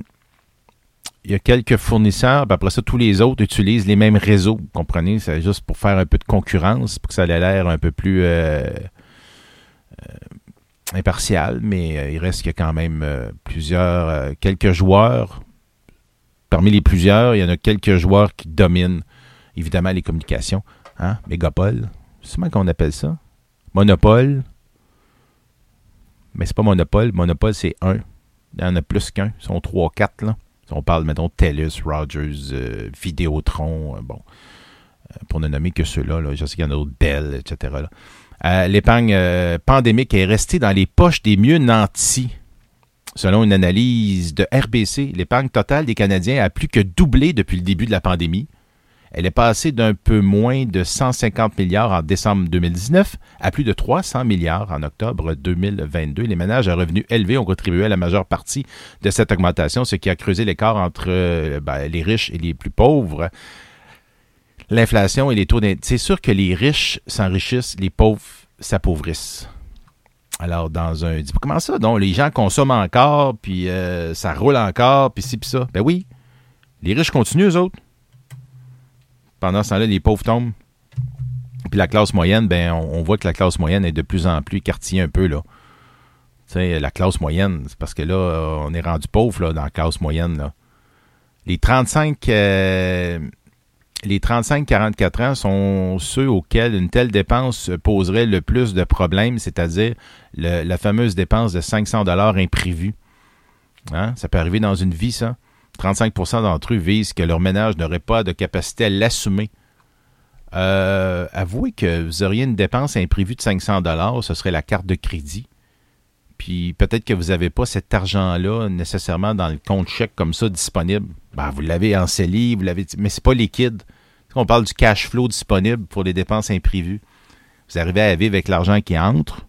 il y a quelques fournisseurs, après ça, tous les autres utilisent les mêmes réseaux. Vous comprenez? C'est juste pour faire un peu de concurrence, pour que ça ait l'air un peu plus impartial, mais euh, il reste qu'il y a quand même euh, plusieurs, euh, quelques joueurs. Parmi les plusieurs, il y en a quelques joueurs qui dominent évidemment les communications. Hein? Mégapole. C'est comment qu'on appelle ça? Monopole. Mais c'est pas monopole. Monopole, c'est un. Il y en a plus qu'un. Ils sont trois, quatre, là. On parle, mettons, TELUS, Rogers, Vidéotron, bon, pour ne nommer que ceux-là, là, je sais qu'il y en a d'autres, Dell, etc. là. Euh, L'épargne euh, pandémique est restée dans les poches des mieux nantis. Selon une analyse de RBC, l'épargne totale des Canadiens a plus que doublé depuis le début de la pandémie. Elle est passée d'un peu moins de 150 milliards en décembre 2019 à plus de 300 milliards en octobre 2022. Les ménages à revenus élevés ont contribué à la majeure partie de cette augmentation, ce qui a creusé l'écart entre euh, ben, les riches et les plus pauvres. L'inflation et les taux d'intérêt. C'est sûr que les riches s'enrichissent, les pauvres s'appauvrissent. Alors, dans un. Comment ça? Donc, les gens consomment encore, puis euh, ça roule encore, puis ci, puis ça. Ben oui. Les riches continuent, eux autres. Pendant ce temps-là, les pauvres tombent. Puis la classe moyenne, ben, on, voit que la classe moyenne est de plus en plus écartillée un peu, là. Tu sais, la classe moyenne, c'est parce que là, euh, on est rendu pauvre, là, dans la classe moyenne, là. Les 35. euh, les 35-44 ans sont ceux auxquels une telle dépense poserait le plus de problèmes, c'est-à-dire la fameuse dépense de 500 dollars imprévue. Hein? Ça peut arriver dans une vie, ça. 35% d'entre eux visent que leur ménage n'aurait pas de capacité à l'assumer. Euh, avouez que vous auriez une dépense imprévue de 500 dollars, ce serait la carte de crédit. Puis peut-être que vous n'avez pas cet argent-là nécessairement dans le compte chèque comme ça disponible. Ben, vous l'avez en CELI, vous l'avez, mais c'est pas liquide. On parle du cash flow disponible pour les dépenses imprévues. Vous arrivez à vivre avec l'argent qui entre.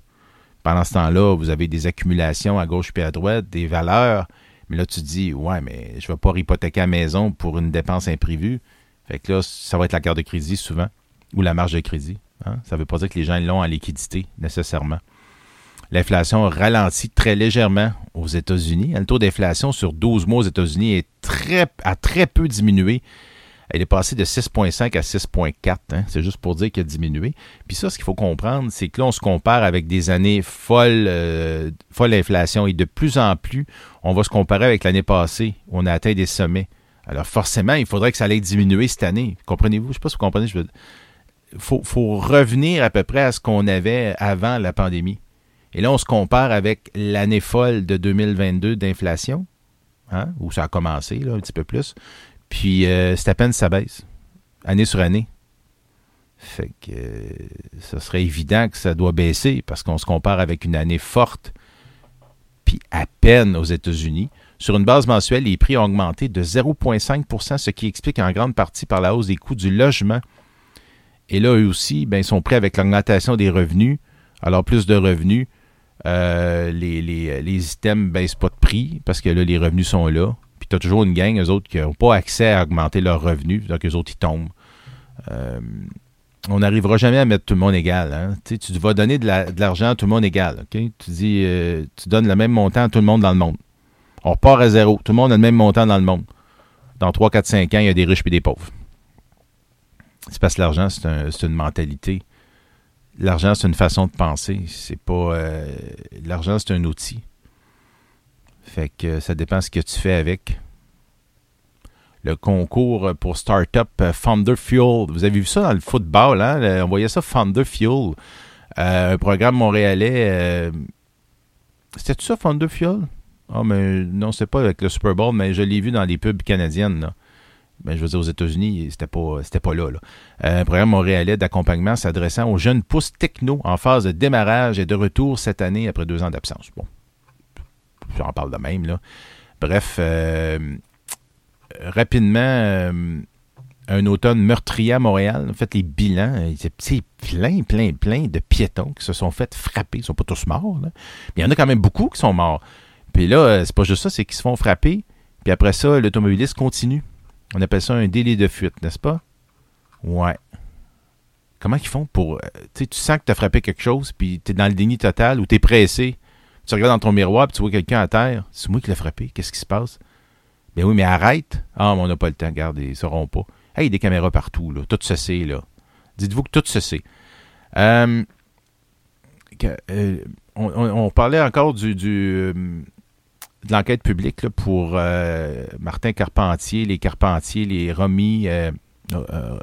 Pendant ce temps-là, vous avez des accumulations à gauche puis à droite, des valeurs. Mais là, tu te dis, ouais, mais je ne vais pas hypothéquer la maison pour une dépense imprévue. Fait que là, ça va être la carte de crédit souvent, ou la marge de crédit. hein. Ça ne veut pas dire que les gens l'ont en liquidité, nécessairement. L'inflation ralentit très légèrement aux États-Unis. Le taux d'inflation sur 12 mois aux États-Unis est très, a très peu diminué. Elle est passée de 6,5 à 6,4. hein. C'est juste pour dire qu'elle a diminué. Puis ça, ce qu'il faut comprendre, c'est que là, on se compare avec des années folles, euh, folle inflation. Et de plus en plus, on va se comparer avec l'année passée où on a atteint des sommets. Alors forcément, il faudrait que ça allait diminuer cette année. Comprenez-vous? Je ne sais pas si vous comprenez. Il faut, faut revenir à peu près à ce qu'on avait avant la pandémie. Et là, on se compare avec l'année folle de 2022 d'inflation, hein, où ça a commencé là, un petit peu plus. Puis euh, c'est à peine ça baisse, année sur année. Fait que euh, ce serait évident que ça doit baisser parce qu'on se compare avec une année forte, puis à peine aux États-Unis. Sur une base mensuelle, les prix ont augmenté de 0,5% ce qui explique en grande partie par la hausse des coûts du logement. Et là, eux aussi, ben, ils sont prêts avec l'augmentation des revenus. Alors, plus de revenus, euh, les, les, les items ne baissent pas de prix parce que là, les revenus sont là. Puis tu as toujours une gang, eux autres, qui n'ont pas accès à augmenter leurs revenus, donc eux autres, ils tombent. Euh, on n'arrivera jamais à mettre tout le monde égal. hein. Tu Tu vas donner de la- de l'argent à tout le monde égal. Tu dis, euh, tu donnes le même montant à tout le monde dans le monde. On repart à zéro. Tout le monde a le même montant dans le monde. Dans 3, 4, 5 ans, il y a des riches et des pauvres. C'est parce que l'argent, c'est une mentalité. L'argent, c'est une façon de penser. C'est pas. euh, l'argent, c'est un outil. Fait que ça dépend ce que tu fais avec. Le concours pour Startup Founder Fuel. Vous avez vu ça dans le football, hein? On voyait ça, Founder Fuel. Euh, un programme montréalais. euh, C'était ça, Founder Fuel? Ah, mais non, c'est pas avec le Super Bowl, mais je l'ai vu dans les pubs canadiennes. Là. Ben, je veux dire, aux États-Unis, c'était pas, c'était pas là. là. Euh, un programme montréalais d'accompagnement s'adressant aux jeunes pousses techno en phase de démarrage et de retour cette année après deux ans d'absence. Bon, j'en parle de même. Là. Bref, euh, rapidement, euh, un automne meurtrier à Montréal. En fait, les bilans, c'est plein, plein, plein de piétons qui se sont fait frapper. Ils sont pas tous morts. là. Mais il y en a quand même beaucoup qui sont morts. Puis là, c'est pas juste ça, c'est qu'ils se font frapper. Puis après ça, l'automobiliste continue. On appelle ça un délai de fuite, n'est-ce pas? Ouais. Comment ils font pour. euh, tu sais, tu sens que tu as frappé quelque chose, puis tu es dans le déni total ou tu es pressé. Tu regardes dans ton miroir, puis tu vois quelqu'un à terre. C'est moi qui l'ai frappé. Qu'est-ce qui se passe? Ben oui, mais arrête. Ah, mais on n'a pas le temps. Regarde, ils ne sauront pas. Hey, des caméras partout, là. Tout se sait, là. Dites-vous que tout se sait. Euh, que- euh, on, parlait encore du, de l'enquête publique là, pour euh, Martin Carpentier, les Carpentiers, les Romy. euh, euh,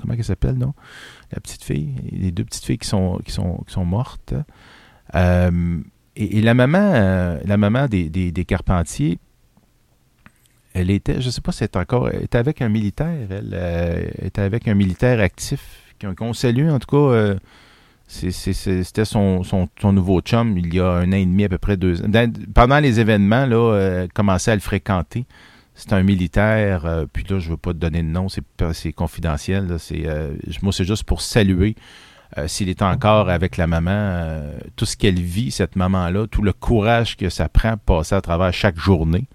comment elle s'appelle, non? La petite fille. Les deux petites filles qui sont, qui sont, qui sont mortes. Et, la maman, la maman des, des, Carpentiers, elle était, je ne sais pas si elle est encore, elle était avec un militaire. Elle était avec un militaire actif qu'on salue, en tout cas. C'était son, nouveau chum il y a un an et demi, à peu près deux ans. Pendant les événements, là, euh, commençait à le fréquenter. C'est un militaire, euh, puis là, je veux pas te donner de nom, c'est confidentiel. euh, moi, c'est juste pour saluer s'il est encore avec la maman, tout ce qu'elle vit, cette maman-là, tout le courage que ça prend de passer à travers chaque journée.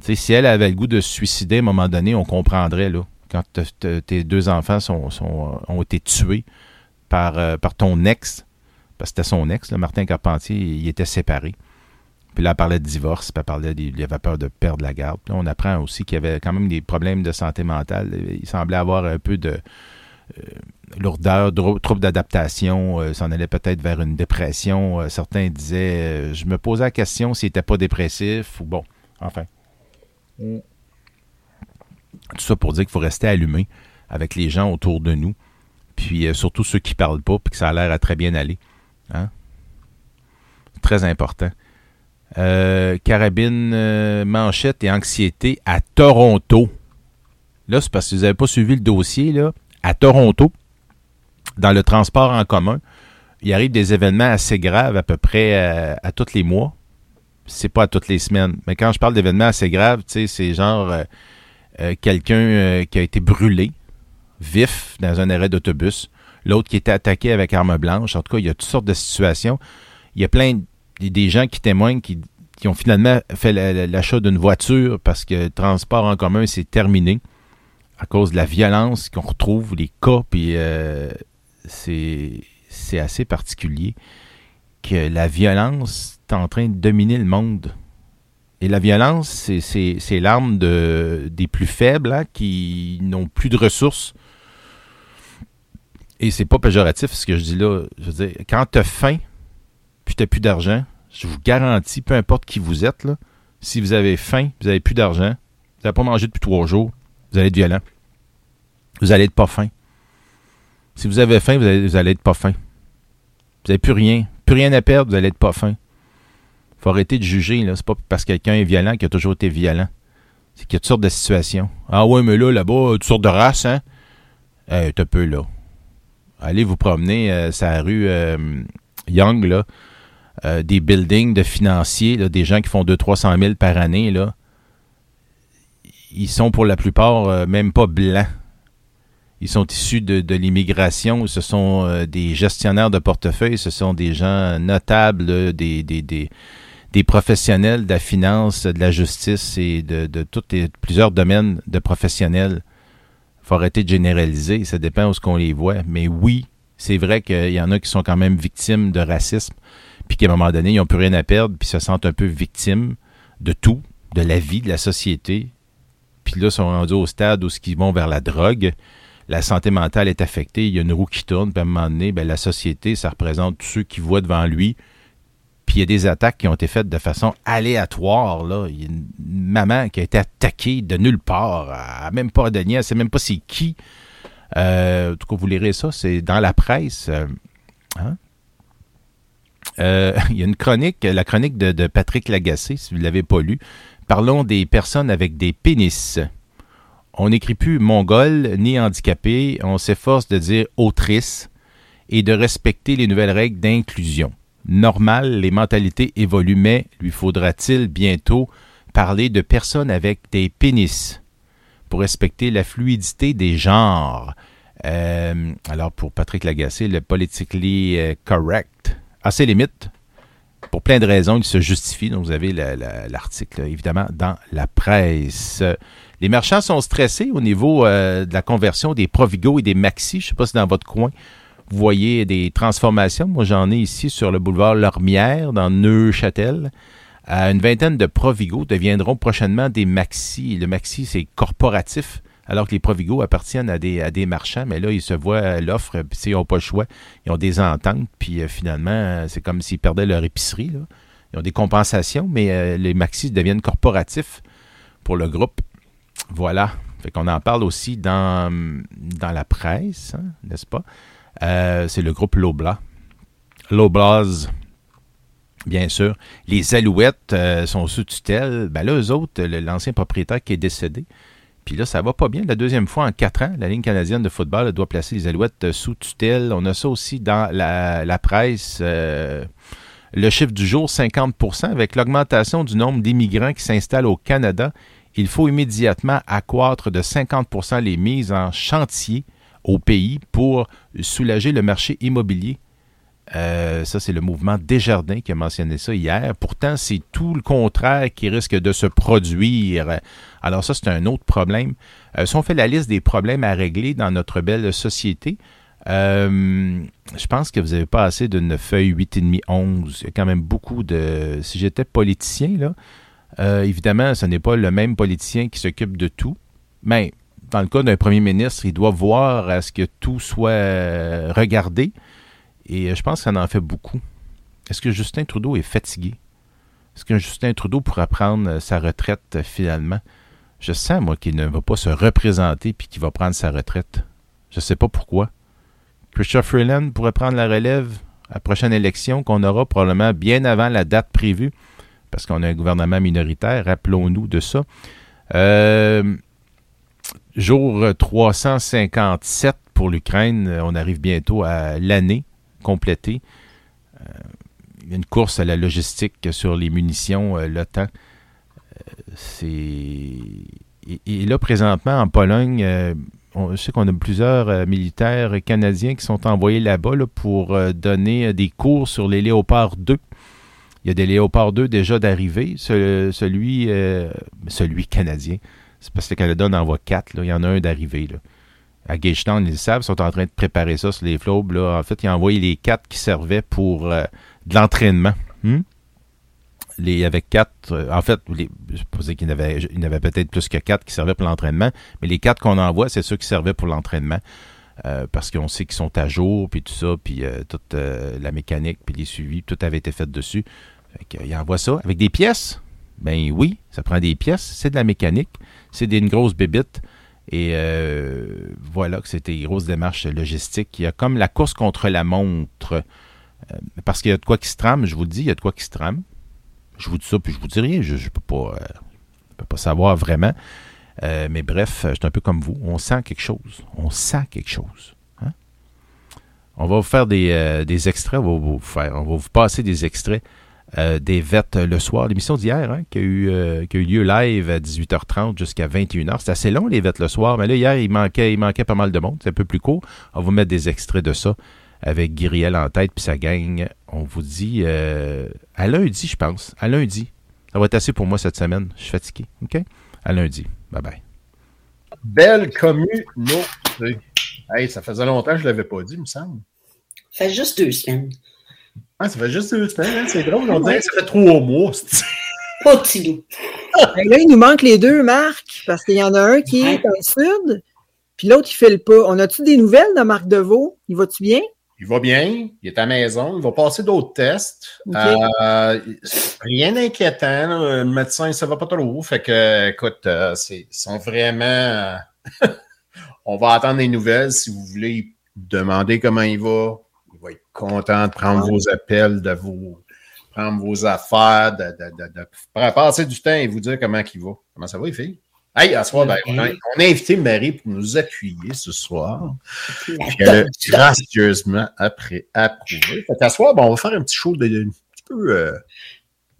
Si elle avait le goût de se suicider à un moment donné, on comprendrait, là, quand te- te- tes deux enfants ont été tués par, euh, par ton ex, parce que c'était son ex, là, Martin Carpentier, il était séparé. Puis là, elle parlait de divorce, puis elle parlait il avait peur de perdre la garde. Puis là, on apprend aussi qu'il y avait quand même des problèmes de santé mentale. Il semblait avoir un peu de euh, lourdeur, trouble d'adaptation, euh, s'en allait peut-être vers une dépression. Euh, certains disaient, je me posais la question s'il n'était pas dépressif ou bon, enfin. Tout ça pour dire qu'il faut rester allumé avec les gens autour de nous, puis euh, surtout ceux qui parlent pas, puis que ça a l'air à très bien aller. Hein? Très important. Euh, carabine, euh, manchette et anxiété à Toronto. Là, c'est parce que vous n'avez pas suivi le dossier, là. À Toronto, dans le transport en commun, il arrive des événements assez graves à peu près euh, à tous les mois. C'est pas à toutes les semaines. Mais quand je parle d'événements assez graves, c'est genre quelqu'un qui a été brûlé, vif, dans un arrêt d'autobus. L'autre qui était attaqué avec arme blanche. En tout cas, il y a toutes sortes de situations. Il y a plein de- des gens qui témoignent qui, qui ont finalement fait la- la- l'achat d'une voiture parce que le transport en commun c'est terminé à cause de la violence qu'on retrouve, les cas, puis euh, c'est assez particulier que la violence est en train de dominer le monde. Et la violence, c'est l'arme de, des plus faibles hein, qui n'ont plus de ressources. Et c'est pas péjoratif ce que je dis là. Je veux dire, quand tu as faim, puis tu plus d'argent, je vous garantis, peu importe qui vous êtes, si vous avez faim, vous n'avez plus d'argent, vous n'avez pas mangé depuis trois jours, vous allez être violent. Vous allez être pas faim. Si vous avez faim, vous allez, être pas faim. Vous n'avez plus rien. Plus rien à perdre, vous allez être pas faim. faut arrêter de juger. là. C'est pas parce que quelqu'un est violent qu'il a toujours été violent. C'est qu'il y a toutes sortes de situations. Ah ouais, mais là, là-bas, toutes sortes de races, hein? Euh, t'as peu, là. Allez vous promener, euh, sur la rue euh, Young. Euh, des buildings de financiers, des gens qui font 200-300 000 par année, là. Ils sont pour la plupart euh, même pas blancs. Ils sont issus de, l'immigration. Ce sont des gestionnaires de portefeuille. Ce sont des gens notables, des, professionnels de la finance, de la justice et de, de tous les, plusieurs domaines de professionnels. Faut arrêter de généraliser. Ça dépend où ce qu'on les voit. Mais oui, c'est vrai qu'il y en a qui sont quand même victimes de racisme, puis qu'à un moment donné, ils n'ont plus rien à perdre, puis se sentent un peu victimes de tout, de la vie, de la société. Puis là, ils sont rendus au stade où ils vont vers la drogue. La santé mentale est affectée, il y a une roue qui tourne, puis à un moment donné, ben, la société, ça représente tous ceux qui voient devant lui. Puis il y a des attaques qui ont été faites de façon aléatoire. Là. Il y a une maman qui a été attaquée de nulle part. Même pas de lien, elle ne sait même pas c'est qui. Euh, en tout cas, vous lirez ça, c'est dans la presse. Euh, hein? Euh, il y a une chronique, la chronique de, de Patrick Lagacé, si vous ne l'avez pas lu. Parlons des personnes avec des pénis. On n'écrit plus mongol ni handicapé, on s'efforce de dire autrice et de respecter les nouvelles règles d'inclusion. Normal, les mentalités évoluent, mais lui faudra-t-il bientôt parler de personnes avec des pénis pour respecter la fluidité des genres? Euh, alors, pour Patrick Lagacé, le politically euh, correct a ses limites. Pour plein de raisons, il se justifie. Donc, vous avez la- la- l'article, évidemment, dans la presse. Les marchands sont stressés au niveau euh, de la conversion des Provigo et des Maxi. Je ne sais pas si dans votre coin, vous voyez des transformations. Moi, j'en ai ici sur le boulevard Lormière, dans Neuchâtel. Une vingtaine de Provigo deviendront prochainement des Maxi. Le Maxi, c'est corporatif, alors que les Provigo appartiennent à des, marchands. Mais là, ils se voient l'offre, puis ils n'ont pas le choix. Ils ont des ententes, puis euh, finalement, c'est comme s'ils perdaient leur épicerie. Ils ont des compensations, mais euh, les Maxi deviennent corporatifs pour le groupe. Voilà. Fait qu'on en parle aussi dans, dans la presse, hein, n'est-ce pas? Euh, c'est le groupe Lobla. Loblaz, bien sûr. Les Alouettes euh, sont sous tutelle. Ben là, eux autres, l'ancien propriétaire qui est décédé, Puis là, ça va pas bien. La deuxième fois en quatre ans, la Ligue canadienne de football doit placer les Alouettes euh, sous tutelle. On a ça aussi dans la, presse. le chiffre du jour, 50% avec l'augmentation du nombre d'immigrants qui s'installent au Canada. Il faut immédiatement accroître de 50% les mises en chantier au pays pour soulager le marché immobilier. Euh, ça, c'est le mouvement Desjardins qui a mentionné ça hier. Pourtant, c'est tout le contraire qui risque de se produire. Alors ça, c'est un autre problème. Euh, si on fait la liste des problèmes à régler dans notre belle société, euh, je pense que vous n'avez pas assez d'une feuille 8,5, 11. Il y a quand même beaucoup de... Si j'étais politicien, là, évidemment, ce n'est pas le même politicien qui s'occupe de tout, mais dans le cas d'un premier ministre, il doit voir à ce que tout soit euh, regardé. Et euh, je pense que ça en fait beaucoup. Est-ce que Justin Trudeau est fatigué? Est-ce que Justin Trudeau pourra prendre euh, sa retraite finalement? Je sens, moi, qu'il ne va pas se représenter puis qu'il va prendre sa retraite. Je ne sais pas pourquoi. Christophe Freeland pourrait prendre la relève à la prochaine élection qu'on aura probablement bien avant la date prévue parce qu'on a un gouvernement minoritaire. Rappelons-nous de ça. Euh, jour 357 pour l'Ukraine. Euh, On arrive bientôt à l'année complétée. Euh, une course à la logistique sur les munitions, euh, l'OTAN. C'est. Et, là, présentement, en Pologne, on, je sais qu'on a plusieurs militaires canadiens qui sont envoyés là-bas là, pour donner des cours sur les Léopards 2. Il y a des Léopards 2 déjà d'arrivée. Ce- celui, celui canadien, c'est parce que le Canada en envoie quatre. là. Il y en a un d'arrivée. là. À Gagetown, ils le savent, ils sont en train de préparer ça sur les flobes. Là. En fait, ils ont envoyé les quatre qui servaient pour euh, de l'entraînement. Hmm? Les, il y avait quatre. euh, en fait, les, je pas dire qu'il y en avait, il y en avait peut-être plus que quatre qui servaient pour l'entraînement, mais les quatre qu'on envoie, c'est ceux qui servaient pour l'entraînement. Euh, parce qu'on sait qu'ils sont à jour, puis tout ça, puis toute la mécanique, puis les suivis, tout avait été fait dessus. Fait il envoie ça avec des pièces. Ben oui, ça prend des pièces, c'est de la mécanique, c'est une grosse bébite. Et euh, voilà que c'était une grosse démarche logistique. Il y a comme la course contre la montre. Euh, parce qu'il y a de quoi qui se trame, je vous le dis, il y a de quoi qui se trame. Je vous dis ça, puis je vous dis rien. Je ne peux, pas, euh, peux pas savoir vraiment. Mais bref, je suis un peu comme vous. On sent quelque chose. On sent quelque chose. hein? On va vous faire des, extraits. On va vous passer des extraits euh, des vêtes le soir. L'émission d'hier, hein, qui, a eu, euh, qui a eu lieu live à 18h30 jusqu'à 21h. C'est assez long, les vêtes le soir. Mais là, hier, il manquait, il manquait pas mal de monde. C'est un peu plus court. On va vous mettre des extraits de ça avec Guiriel en tête puis sa gang. On vous dit euh, à lundi, je pense. À lundi. Ça va être assez pour moi cette semaine. Je suis fatigué. OK? À lundi. Bye bye. Belle communauté. Hey, ça faisait longtemps que je ne l'avais pas dit, il me semble. Ça fait juste deux semaines. Ah, ça fait juste deux semaines, hein, c'est drôle. On dirait que ça fait trois mois. Pas petit loup. Ben là, il nous manque les deux, Marc, parce qu'il y en a un qui est dans le sud, puis l'autre, il fait le pas. On a-tu des nouvelles de Marc Deveau? Il va-tu bien? Il va bien, il est à la maison, il va passer d'autres tests. Euh, rien d'inquiétant, là. le médecin, ça va pas trop. Fait que, écoute, euh, c'est, ils sont vraiment. euh, On va attendre les nouvelles. Si vous voulez demander comment il va, va être content de prendre vos appels, de vous prendre vos affaires, de, de, de, de passer du temps et vous dire comment il va. Comment ça va, les filles? Hey, à ce soir, ben, on, a, on a invité Marie pour nous appuyer ce soir. Puis elle a gracieusement après approuvé. Fait qu'à soir, ben, on va faire un petit show de, un petit peu euh,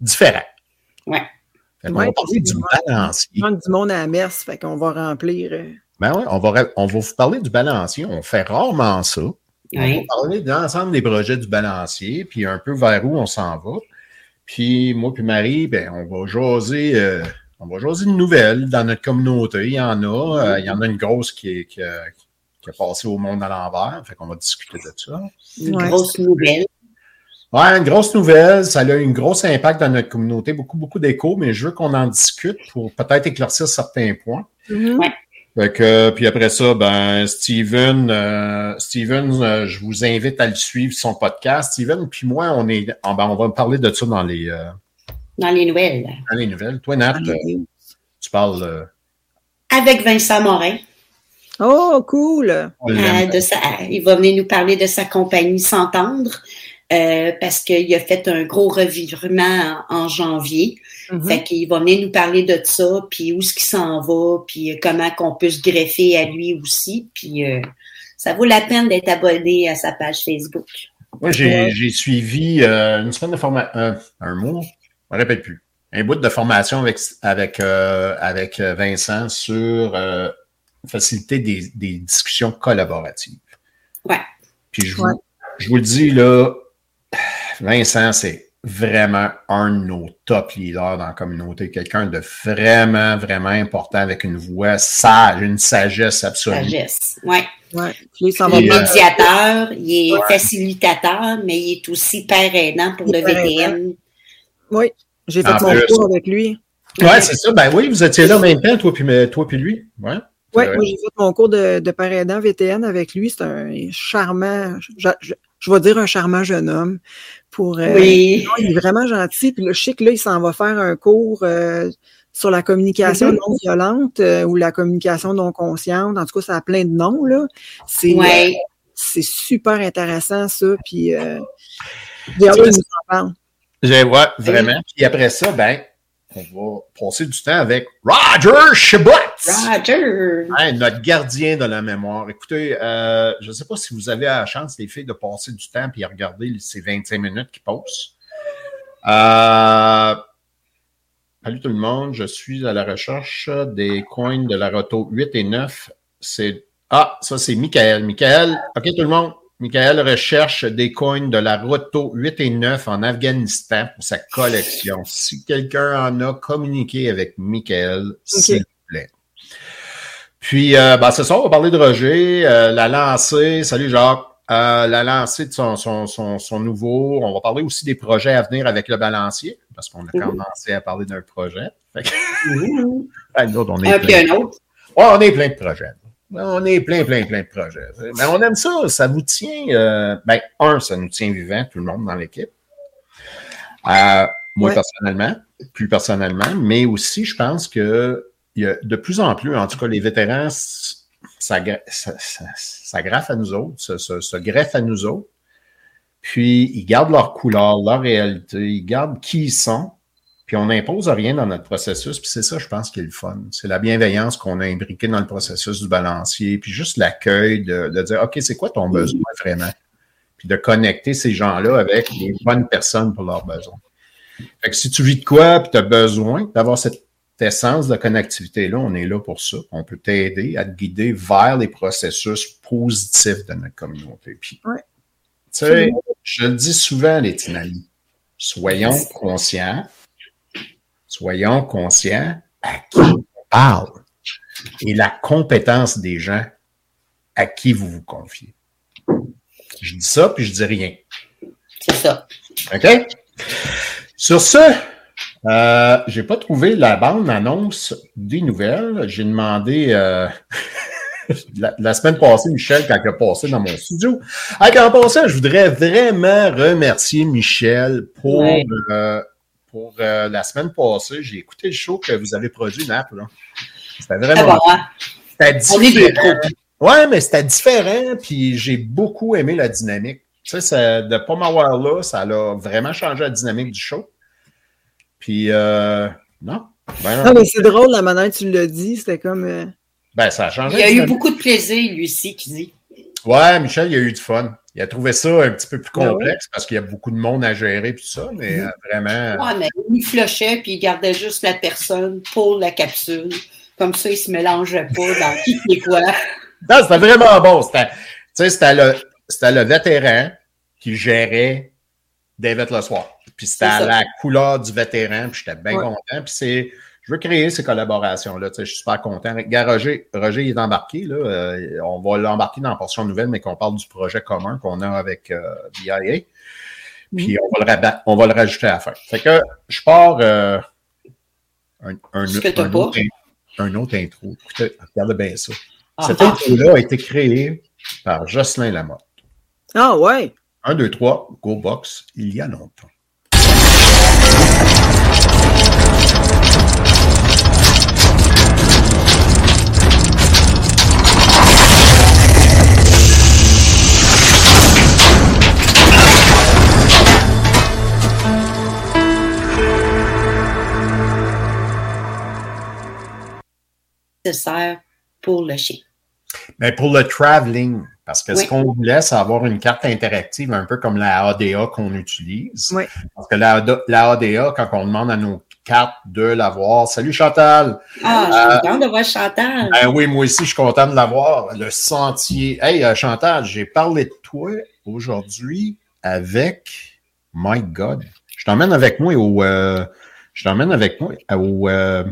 différent. Ouais. Fait Ouais, va parler du balancier. Manque du monde à la messe, fait qu'on va remplir. euh, Ben ouais, on va, on va vous parler du balancier. On fait rarement ça. On va parler de l'ensemble des projets du balancier, puis un peu vers où on s'en va. Puis moi puis Marie, ben, on va jaser, euh, on va jaser une nouvelle dans notre communauté. Il y en a. euh, il y en a une grosse qui, est, qui, a, qui a passé au monde à l'envers. Fait qu'on va discuter de ça. Une Ouais. grosse nouvelle. Ouais, une grosse nouvelle. Ça a eu un gros impact dans notre communauté. Beaucoup, beaucoup d'échos, mais je veux qu'on en discute pour peut-être éclaircir certains points. Ouais. Fait que, puis après ça, ben, Steven, euh, Steven, euh, je vous invite à le suivre, son podcast. Steven, puis moi, on est, ah, ben, on va parler de ça dans les, euh, Dans les nouvelles. dans les nouvelles. Toi, Nat, euh, tu parles, euh, Avec Vincent Morin. Oh, cool! Euh, de sa- il va venir nous parler de sa compagnie S'entendre. Euh, parce qu'il a fait un gros revirement en, en janvier. Mhm. Fait qu'il va venir nous parler de ça, puis où est-ce qu'il s'en va, puis comment qu'on peut se greffer à lui aussi. Puis euh, ça vaut la peine d'être abonné à sa page Facebook. Moi, j'ai Ouais. j'ai suivi euh, une semaine de formation, un mois, je me répète plus, un bout de formation avec, avec, euh, avec Vincent sur euh, faciliter des, des discussions collaboratives. Ouais. Puis je vous, je vous le dis, là, Vincent, c'est vraiment un de nos top leaders dans la communauté, quelqu'un de vraiment, vraiment important avec une voix sage, une sagesse absolue. Sagesse. Ouais. Ouais. Il est médiateur, il est Ouais. facilitateur, mais il est aussi père aidant pour le VTM. Oui, j'ai fait En mon plus. cours avec lui. Ouais, c'est ça. Ben oui, vous étiez là en même temps, toi puis, toi puis lui. Ouais. Oui, Euh, moi, j'ai fait mon cours de, de père aidant VTN avec lui. C'est un charmant, je, je, je vais dire un charmant jeune homme. Pour, euh, Oui. non, il est vraiment gentil. Puis là, je sais que là, il s'en va faire un cours euh, sur la communication Mhm. non violente euh, ou la communication non consciente. En tout cas, ça a plein de noms. là. C'est Ouais. euh, c'est super intéressant, ça. Puis, euh, j'ai hâte de nous en parler. J'ai, ouais, vraiment. Puis après ça, ben, on va passer du temps avec Roger Chabot. Roger! Hein, notre gardien de la mémoire. Écoutez, euh, je ne sais pas si vous avez la chance, les filles, de passer du temps et regarder ces 25 minutes qui passent. Euh, salut tout le monde, je suis à la recherche des coins de la roto 8 et 9. C'est Ah, ça c'est Michael. Michael, OK tout le monde. Michael recherche des coins de la Roto 8 et 9 en Afghanistan pour sa collection. Si quelqu'un en a communiqué avec Michael, s'il vous plaît. Puis, euh, ben, c'est ça, on va parler de Roger, euh, la lancée. Salut Jacques. Euh, la lancée de son, son, son, son nouveau. On va parler aussi des projets à venir avec le balancier, parce qu'on a Mhm. commencé à parler d'un projet. Fait que-. Ah, nous autres, on est Un puis plein. autre. Ouais, on est plein de projets. On est plein, plein, plein de projets. Mais on aime ça. Ça vous tient. euh, ben, un, ça nous tient vivant, tout le monde dans l'équipe. Euh, moi, Ouais. personnellement, plus personnellement, mais aussi, je pense que il y a de plus en plus, en tout cas, les vétérans, ça, ça, ça- ça graffe à nous autres, ça, ça- ça greffe à nous autres. Puis, ils gardent leur couleur, leur réalité, ils gardent qui ils sont. Puis on n'impose rien dans notre processus, puis c'est ça, je pense, qui est le fun. C'est la bienveillance qu'on a imbriquée dans le processus du balancier, puis juste l'accueil de, de dire, OK, c'est quoi ton besoin vraiment? Puis de connecter ces gens-là avec les bonnes personnes pour leurs besoins. Fait que si tu vis de quoi, puis tu as besoin d'avoir cette essence de connectivité-là, on est là pour ça. On peut t'aider à te guider vers les processus positifs de notre communauté. Puis, Ouais. tu sais, je le dis souvent, les Tinali, soyons conscients soyons conscients à qui on parle et la compétence des gens à qui vous vous confiez. Je dis ça, puis je dis rien. C'est ça. OK? Sur ce, euh, j'ai pas trouvé la bande annonce des nouvelles. J'ai demandé euh, la, la semaine passée, Michel, quand il a passé dans mon studio. Ah, en passant, je voudrais vraiment remercier Michel pour, Ouais. euh, pour euh, la semaine passée. J'ai écouté le show que vous avez produit, Nap. C'était vraiment. bon, hein? C'était différent. Ouais, mais c'était différent, puis j'ai beaucoup aimé la dynamique. Tu sais, de pas m'avoir là, ça a vraiment changé la dynamique du show. Puis, euh, non. Ben, Ah, mais c'est drôle la manière que tu l'as dit. C'était comme. euh, ben, ça a changé. Il a la eu beaucoup de plaisir, lui aussi, qui dit. Ouais, Michel, il a eu du fun. Il a trouvé ça un petit peu plus Ah complexe parce qu'il y a beaucoup de monde à gérer et tout ça, mais euh, vraiment. Ouais, mais il flochait puis il gardait juste la personne pour la capsule. Comme ça, il se mélangeait pas dans qui et quoi. Non, c'était vraiment bon. C'était, tu sais, c'était le, c'était le vétéran qui gérait David le soir. Puis c'était la couleur du vétéran, puis j'étais bien Ouais. content. Puis c'est, je veux créer ces collaborations-là. Je suis super content. Regarde, Roger, Roger il est embarqué. Là, Euh, on va l'embarquer dans la portion nouvelle, mais qu'on parle du projet commun qu'on a avec euh, BIA. Puis on, va le rabat- on va le rajouter à la fin. Fait que je pars euh, un, autre, un autre intro. Écoutez, regardez bien ça. Ah, Cette ah. intro-là a été créée par Jocelyn Lamotte. Ah, ouais. 1, 2, 3, Go Box, il y a longtemps. Nécessaire pour le chien. Mais pour le traveling, parce que Oui. ce qu'on voulait, c'est avoir une carte interactive, un peu comme la ADA qu'on utilise. Oui. Parce que la, ADA la ADA, quand on demande à nos cartes de l'avoir, salut Chantal! Ah, je Euh, suis contente de voir Chantal. Ben oui, moi aussi, je suis content de l'avoir. Le sentier. Hey, euh, Chantal, j'ai parlé de toi aujourd'hui avec My God. Je t'emmène avec moi au. euh, je t'emmène avec moi au, euh,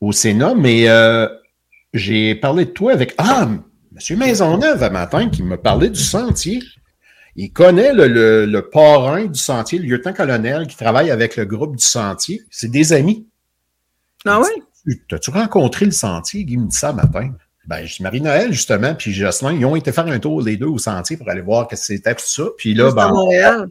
au Sénat, mais euh, j'ai parlé de toi avec. Ah, M. Maisonneuve, un matin, qui m'a parlé du sentier. Il connaît le, le, le parrain du sentier, le lieutenant-colonel qui travaille avec le groupe du sentier. C'est des amis. Ah oui? Tu- T'as-tu rencontré le sentier? Guy me dit ça matin. Ben, je Marie-Noël, justement, puis Jocelyn, ils ont été faire un tour, les deux, au sentier pour aller voir qu'est-ce que c'était, tout ça. Puis là, à ben, Montréal.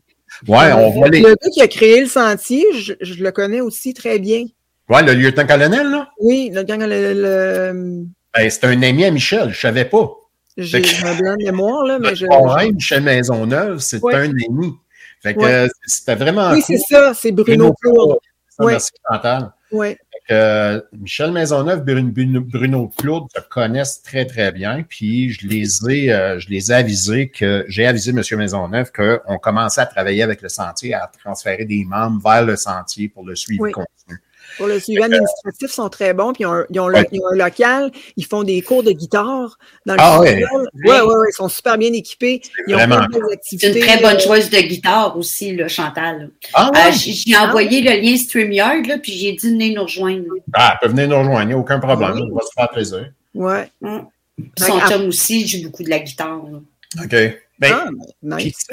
ouais, on voit les. Le gars qui a créé le sentier, je, je le connais aussi très bien. Ouais, le lieutenant-colonel, là, Oui, le, gang- le, le- ben, c'est un ami à Michel, je savais pas. j'ai un blanc de mémoire, là, mais je. Michel Maisonneuve, c'est Ouais. un ami. Fait que Ouais. euh, c'était vraiment Oui, c'est ça, c'est Bruno Claude. Merci, Chantal. Oui. Euh, Michel Maisonneuve, Bruno, Bruno- Claude se connaissent très, très bien. Puis je les ai, euh, je les ai avisés que j'ai avisé M. Maisonneuve qu'on commençait à travailler avec le sentier, à transférer des membres vers le sentier pour le suivi Oui. continu. Pour le suivi administratif, ils sont très bons. Puis ils ont, un- ils ont le- Ouais. ils ont un local. Ils font des cours de guitare dans le Ah ouais. Ouais, ouais, ouais, Ils sont super bien équipés. Ils ont vraiment plein de belles C'est une très bonne euh, joueuse de guitare aussi, là, Chantal. Ah? Euh, j'ai envoyé le lien StreamYard, là, puis j'ai dit venez nous rejoindre. Ah, elle peut venir nous rejoindre, il n'y a aucun problème. Oui. On va se faire plaisir. Ouais. Hum. Puis Son Ah. chum aussi joue beaucoup de la guitare. là. OK. Ben, Ah, nice.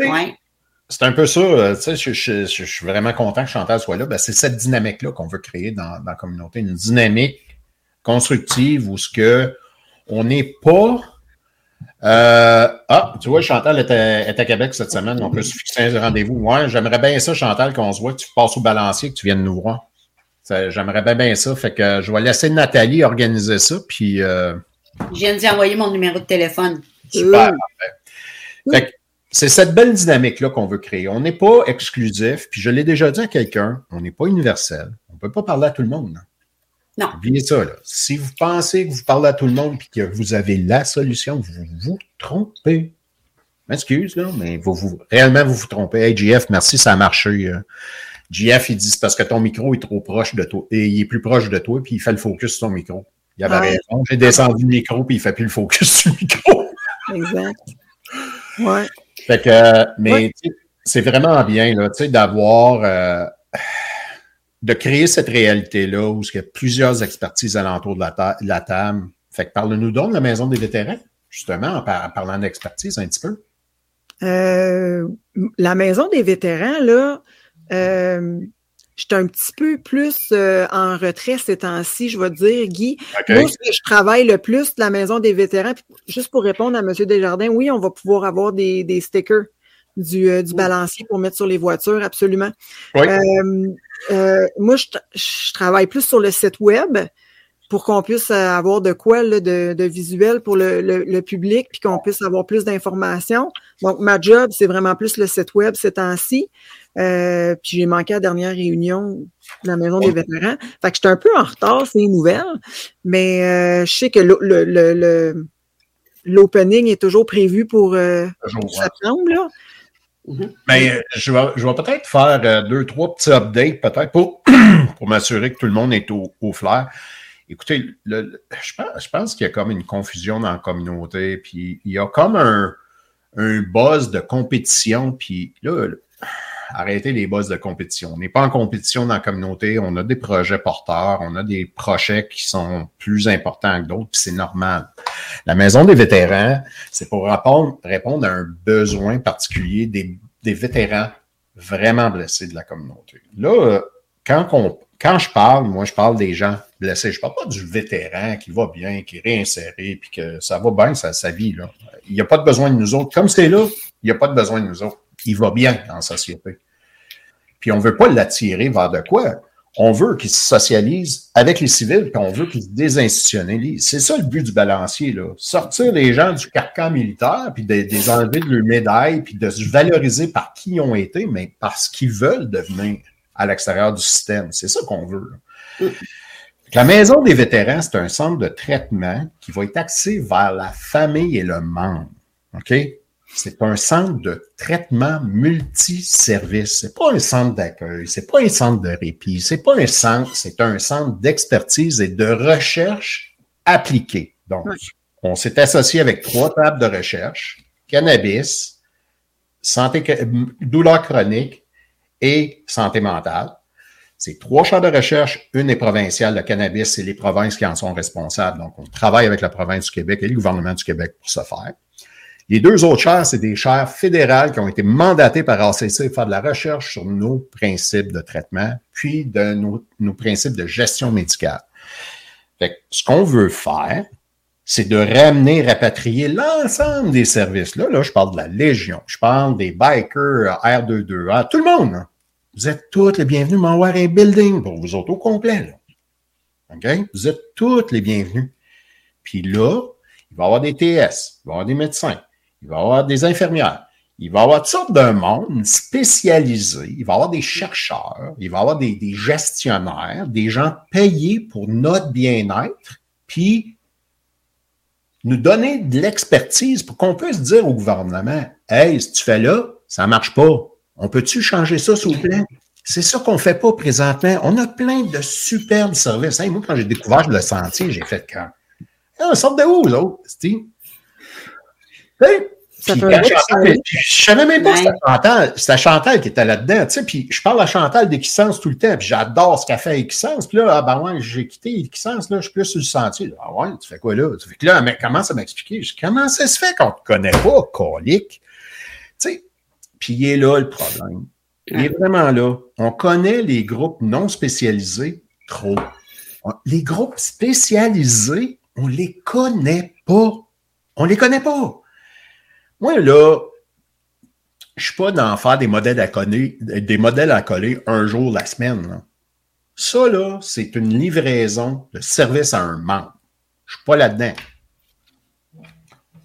C'est un peu ça, euh, tu sais, je, je- je- je suis vraiment content que Chantal soit là. Ben, c'est cette dynamique-là qu'on veut créer dans, dans la communauté, une dynamique constructive où ce que on n'est pas. euh, ah, tu vois, Chantal est à, est à Québec cette semaine. On peut se fixer un rendez-vous. Ouais, j'aimerais bien ça, Chantal, qu'on se voit, que tu passes au balancier, que tu viennes nous voir. Ça, J'aimerais bien, bien ça. Fait que euh, je vais laisser Nathalie organiser ça. Puis, euh, Je viens d'y envoyer mon numéro de téléphone. Super. Parfait. Fait que c'est cette belle dynamique-là qu'on veut créer. On n'est pas exclusif, puis je l'ai déjà dit à quelqu'un, on n'est pas universel. On ne peut pas parler à tout le monde. là. Non. Oubliez ça. Là. Si vous pensez que vous parlez à tout le monde et que vous avez la solution, vous vous trompez. M'excuse, mais vous, vous, réellement, vous vous trompez. Hey, GF, merci, ça a marché. euh. GF, il dit c'est parce que ton micro est trop proche de toi. Et il est plus proche de toi, puis il fait le focus sur ton micro. Il avait Ah. raison. J'ai descendu le micro, puis il fait plus le focus sur le micro. Exact. Ouais. Fait que, mais Ouais. c'est vraiment bien là, tu sais, d'avoir, euh, de créer cette réalité-là où il y a plusieurs expertises alentour de la, ta- de la table. Fait que parle-nous donc de la Maison des vétérans, justement, en, par- en parlant d'expertise un petit peu. Euh, la maison des vétérans, là, euh, j'étais un petit peu plus euh, en retrait ces temps-ci, je vais te dire, Guy. OK. Moi, ce que je travaille le plus, la maison des vétérans, juste pour répondre à M. Desjardins, oui, on va pouvoir avoir des, des stickers du, euh, du balancier pour mettre sur les voitures, absolument. Oui. Euh, euh, moi, je, je travaille plus sur le site web pour qu'on puisse euh, avoir de quoi là, de, de visuel pour le, le- le public, puis qu'on puisse avoir plus d'informations. Donc, ma job, c'est vraiment plus le site web ces temps-ci. Euh, puis j'ai manqué à la dernière réunion de la Maison des vétérans. Fait que j'étais un peu en retard, c'est une nouvelle, mais euh, je sais que le- le- le- le- l'opening est toujours prévu pour euh, septembre. Là. Mais je vais, je vais peut-être faire deux, trois petits updates, peut-être, pour, pour m'assurer que tout le monde est au, au flair. Écoutez, le- le- je pense, je pense qu'il y a comme une confusion dans la communauté, puis il y a comme un, un buzz de compétition, puis là, arrêtez les buzz de compétition. On n'est pas en compétition dans la communauté, on a des projets porteurs, on a des projets qui sont plus importants que d'autres, puis c'est normal. La Maison des vétérans, c'est pour répondre, à un besoin particulier des, vétérans vraiment blessés de la communauté. Là, quand, je parle, moi, je parle des gens blessés. Je parle pas du vétéran qui va bien, qui est réinséré, puis que ça va bien, sa, sa vie. Il n'y a pas de besoin de nous autres. Comme c'est là, il n'y a pas de besoin de nous autres. Il va bien la société. Puis on ne veut pas l'attirer vers de quoi? On veut qu'il se socialise avec les civils, puis on veut qu'il se désinstitutionnalise. C'est ça le but du balancier, là. Sortir les gens du carcan militaire, puis de, de les enlever de leur médaille, puis de se valoriser par qui ils ont été, mais parce qu'ils veulent devenir à l'extérieur du système. C'est ça qu'on veut. La Maison des vétérans, c'est un centre de traitement qui va être axé vers la famille et le membre. OK? C'est un centre de traitement multiservice. C'est pas un centre d'accueil, c'est pas un centre de répit, c'est pas un centre, c'est un centre d'expertise et de recherche appliquée. Donc, on s'est associé avec trois tables de recherche, cannabis, santé, douleur chronique et santé mentale. C'est trois champs de recherche. Une est provinciale, le cannabis, c'est les provinces qui en sont responsables. Donc, on travaille avec la province du Québec et le gouvernement du Québec pour ce faire. Les deux autres chaires, c'est des chaires fédérales qui ont été mandatées par ACC pour faire de la recherche sur nos principes de traitement, puis de nos, principes de gestion médicale. Fait que ce qu'on veut faire, c'est de ramener, rapatrier l'ensemble des services. Là, là, je parle de la Légion, je parle des bikers R22A, tout le monde. Vous êtes toutes les bienvenus m'envoyer un building pour vous autres au complet. OK? Vous êtes toutes les bienvenus. Puis là, il va y avoir des TS, il va y avoir des médecins, il va y avoir des infirmières, il va y avoir toutes sortes de monde spécialisé, il va y avoir des chercheurs, il va y avoir des, gestionnaires, des gens payés pour notre bien-être, puis nous donner de l'expertise pour qu'on puisse dire au gouvernement, hey, si tu fais là, ça ne marche pas. On peut-tu changer ça, s'il vous plaît? C'est ça qu'on ne fait pas présentement. On a plein de superbes services. Moi, quand j'ai découvert le sentier, j'ai fait quand? Ah, sorte de où, vous autres, Hey, puis, quand Chantal, puis je savais même pas que c'était Chantal, c'était Chantal qui était là-dedans, tu sais, puis je parle à Chantal d'Equissence tout le temps, puis j'adore ce qu'elle fait Equissence, puis là, ah ben ouais, j'ai quitté Equissence, là, je suis plus sur le sentier. Ah ouais, tu fais quoi là? Tu fais que là, commence à m'expliquer, je dis, comment ça se fait qu'on te connaît pas, colique? Tu sais, puis il est là le problème. Il est vraiment là. On connaît les groupes non spécialisés trop. Les groupes spécialisés, on les connaît pas. On les connaît pas. Moi, là, je suis pas d'en faire des modèles à coller, des modèles à coller un jour la semaine. Ça, là, c'est une livraison de service à un membre. Je suis pas là-dedans.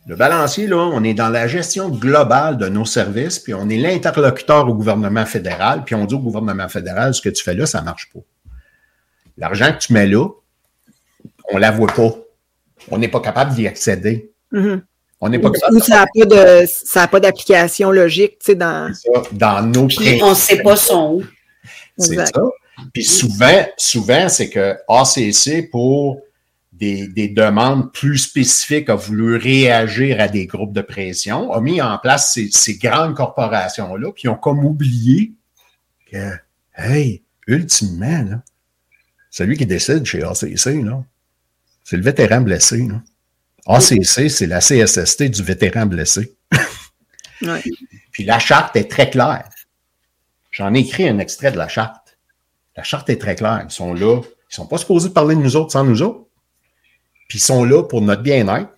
Le balancier, là, on est dans la gestion globale de nos services, puis on est l'interlocuteur au gouvernement fédéral, puis on dit au gouvernement fédéral, ce que tu fais là, ça ne marche pas. L'argent que tu mets là, on ne la voit pas. On n'est pas capable d'y accéder. Mhm. On n'est pas Ou ça n'a pas de- ça a pas d'application logique, tu sais, dans. dans nos Puis on ne sait pas son où. C'est ça. Puis souvent, souvent c'est que ACC, pour des, des demandes plus spécifiques, a voulu réagir à des groupes de pression, a mis en place ces, ces grandes corporations-là, puis ils ont comme oublié que, hey, ultimement, là, celui qui décide chez ACC, là, c'est le vétéran blessé. Là. ACC, c'est la CSST du vétéran blessé. Ouais. Puis la charte est très claire. J'en ai écrit un extrait de la charte. La charte est très claire. Ils sont là. Ils sont pas supposés parler de nous autres sans nous autres. Puis ils sont là pour notre bien-être,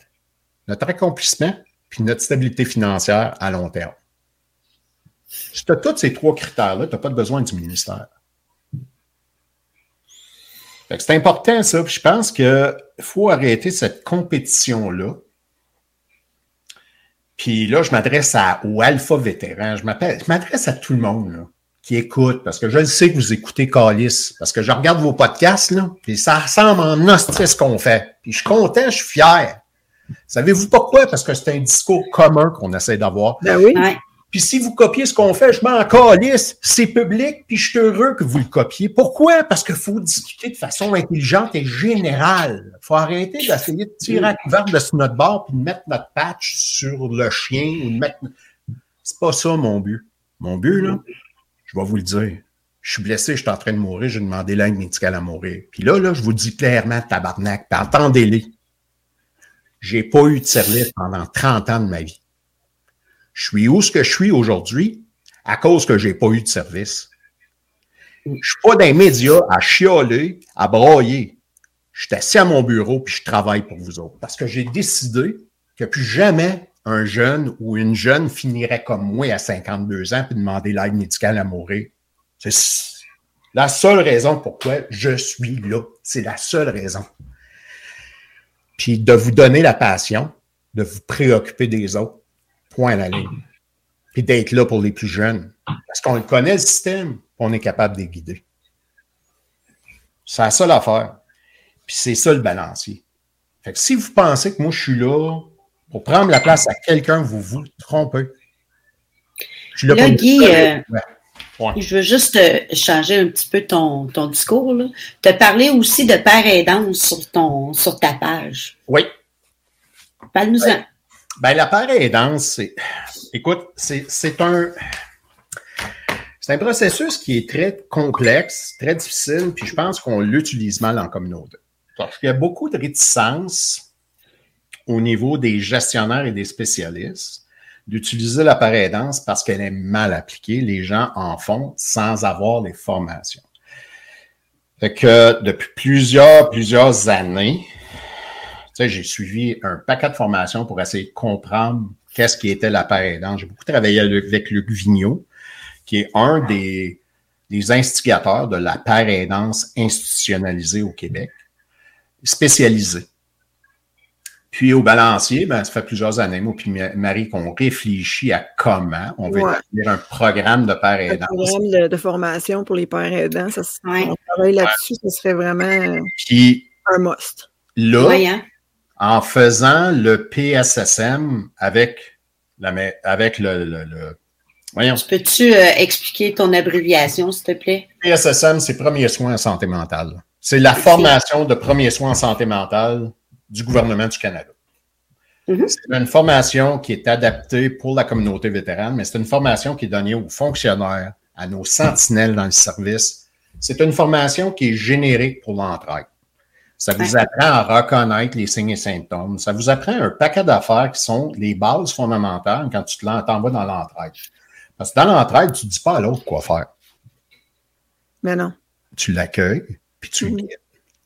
notre accomplissement, puis notre stabilité financière à long terme. Si tu as tous ces trois critères-là, tu n'as pas de besoin du ministère. C'est important, ça. Puis je pense qu'il faut arrêter cette compétition-là. Puis là, je m'adresse à- aux alpha vétérans. Je m'appelle- je m'adresse à tout le monde là, qui écoute, parce que je le sais que vous écoutez Calis, parce que je regarde vos podcasts, là, puis ça ressemble en hostie ce qu'on fait. Puis je suis content, je suis fier. Savez-vous pourquoi? Parce que c'est un discours commun qu'on essaie d'avoir. Ben oui. Puis si vous copiez ce qu'on fait, je m'en calisse, c'est public, puis je suis heureux que vous le copiez. Pourquoi? Parce qu'il faut discuter de façon intelligente et générale. Faut arrêter d'essayer de tirer à couvert de sur notre bord puis de mettre notre patch sur le chien ou de mettre. C'est pas ça mon but. Mon but, là, je vais vous le dire. Je suis blessé, je suis en train de mourir, j'ai demandé l'aide médicale à mourir. Puis là, là, je vous dis clairement, tabarnak, entendez-les. J'ai pas eu de service pendant 30 ans de ma vie. Je suis où ce que je suis aujourd'hui à cause que j'ai pas eu de service. Je suis pas dans les médias à chialer, à broyer. Je suis assis à mon bureau puis je travaille pour vous autres. Parce que j'ai décidé que plus jamais un jeune ou une jeune finirait comme moi à 52 ans puis demander l'aide médicale à mourir. C'est la seule raison pourquoi je suis là. C'est la seule raison. Puis de vous donner la passion, de vous préoccuper des autres. Point à la ligne. Puis d'être là pour les plus jeunes. Parce qu'on connaît, le système, on est capable de les guider. C'est la seule affaire. Puis c'est ça le balancier. Fait que si vous pensez que moi, je suis là pour prendre la place à quelqu'un, vous vous trompez. Je suis là Là, pour- Guy, euh, Ouais. Je veux juste euh, changer un petit peu ton, ton discours. Tu as parlé aussi de père aidance sur, ton, sur ta page. Oui. Parle-nous-en. Ben, la c'est. Écoute, c'est un. C'est un processus qui est très complexe, très difficile, puis je pense qu'on l'utilise mal en communauté. Parce qu'il y a beaucoup de réticence au niveau des gestionnaires et des spécialistes d'utiliser la parce qu'elle est mal appliquée. Les gens en font sans avoir les formations. Fait que depuis plusieurs, plusieurs années, sais, j'ai suivi un paquet de formations pour essayer de comprendre qu'est-ce qui était la part aidante. J'ai beaucoup travaillé avec Luc Vigneault, qui est un des, des instigateurs de la part aidance institutionnalisée au Québec, spécialisée. Puis au balancier, ben, ça fait plusieurs années, moi puis Marie, qu'on réfléchit à comment on veut Ouais. établir un programme de part Un aidance. programme de, de formation pour les pères aidants, ça, se- on travaille là-dessus, ce serait vraiment Puis un must. là, Voyons. En faisant le PSSM avec, la, avec le, le- le- voyons, Peux-tu euh, expliquer ton abréviation, s'il te plaît? PSSM, c'est premiers soins en santé mentale. C'est la formation de premiers soins en santé mentale du gouvernement du Canada. C'est une formation qui est adaptée pour la communauté vétérane, mais c'est une formation qui est donnée aux fonctionnaires, à nos sentinelles dans le service. C'est une formation qui est générique pour l'entraide. Ça vous apprend à reconnaître les signes et symptômes. Ça vous apprend un paquet d'affaires qui sont les bases fondamentales quand tu t'en vas dans l'entraide. Parce que dans l'entraide, tu ne dis pas à l'autre quoi faire. Mais non. Tu l'accueilles, puis tu guides.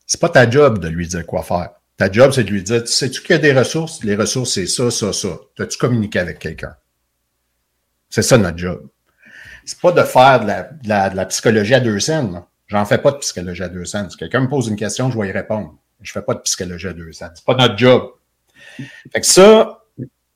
C'est pas ta job de lui dire quoi faire. Ta job, c'est de lui dire, tu sais-tu qu'il y a des ressources? Les ressources, c'est ça, ça, ça. As-tu communiqué avec quelqu'un? C'est ça notre job. C'est pas de faire de la, de la- de la psychologie à deux scènes. là. J'en fais pas de psychologie à deux scènes. Si quelqu'un me pose une question, je vais y répondre. Je fais pas de psychologie à deux scènes. C'est pas notre job. Fait que ça,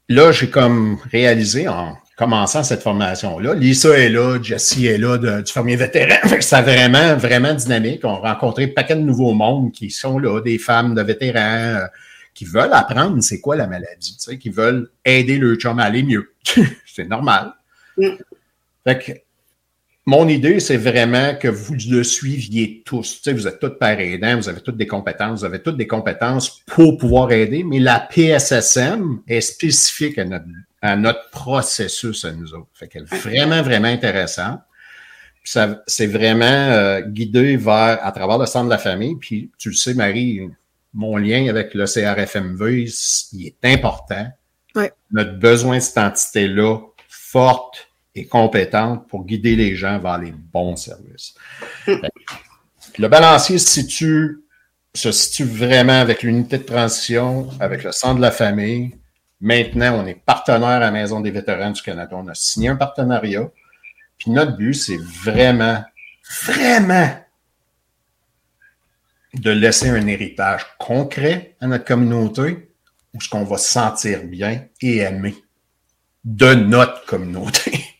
là, j'ai comme réalisé en commençant cette formation-là. Lisa est là, Jessie est là de- du fermier vétéran. Fait que c'est vraiment, vraiment dynamique. On a rencontré un paquet de nouveaux mondes qui sont là, des femmes de vétérans euh, qui veulent apprendre c'est quoi la maladie, tu sais, qui veulent aider leur chum à aller mieux. c'est normal. Fait que mon idée, c'est vraiment que vous le suiviez tous. Tu sais, vous êtes tous par aidants, vous avez toutes des compétences, vous avez toutes des compétences pour pouvoir aider, mais la PSSM est spécifique à notre, à notre processus à nous autres. Fait qu'elle est vraiment, vraiment intéressant. Puis ça, c'est vraiment euh, guidé vers, à travers le centre de la famille. Puis tu le sais, Marie, mon lien avec le CRFMV, il est important. Ouais. Notre besoin de cette entité-là, forte et compétente pour guider les gens vers les bons services. Le balancier se situe, se situe vraiment avec l'unité de transition, avec le centre de la famille. Maintenant, on est partenaire à la Maison des vétérans du Canada. On a signé un partenariat. Puis notre but, c'est vraiment, vraiment de laisser un héritage concret à notre communauté où ce qu'on va se sentir bien et aimé de notre communauté.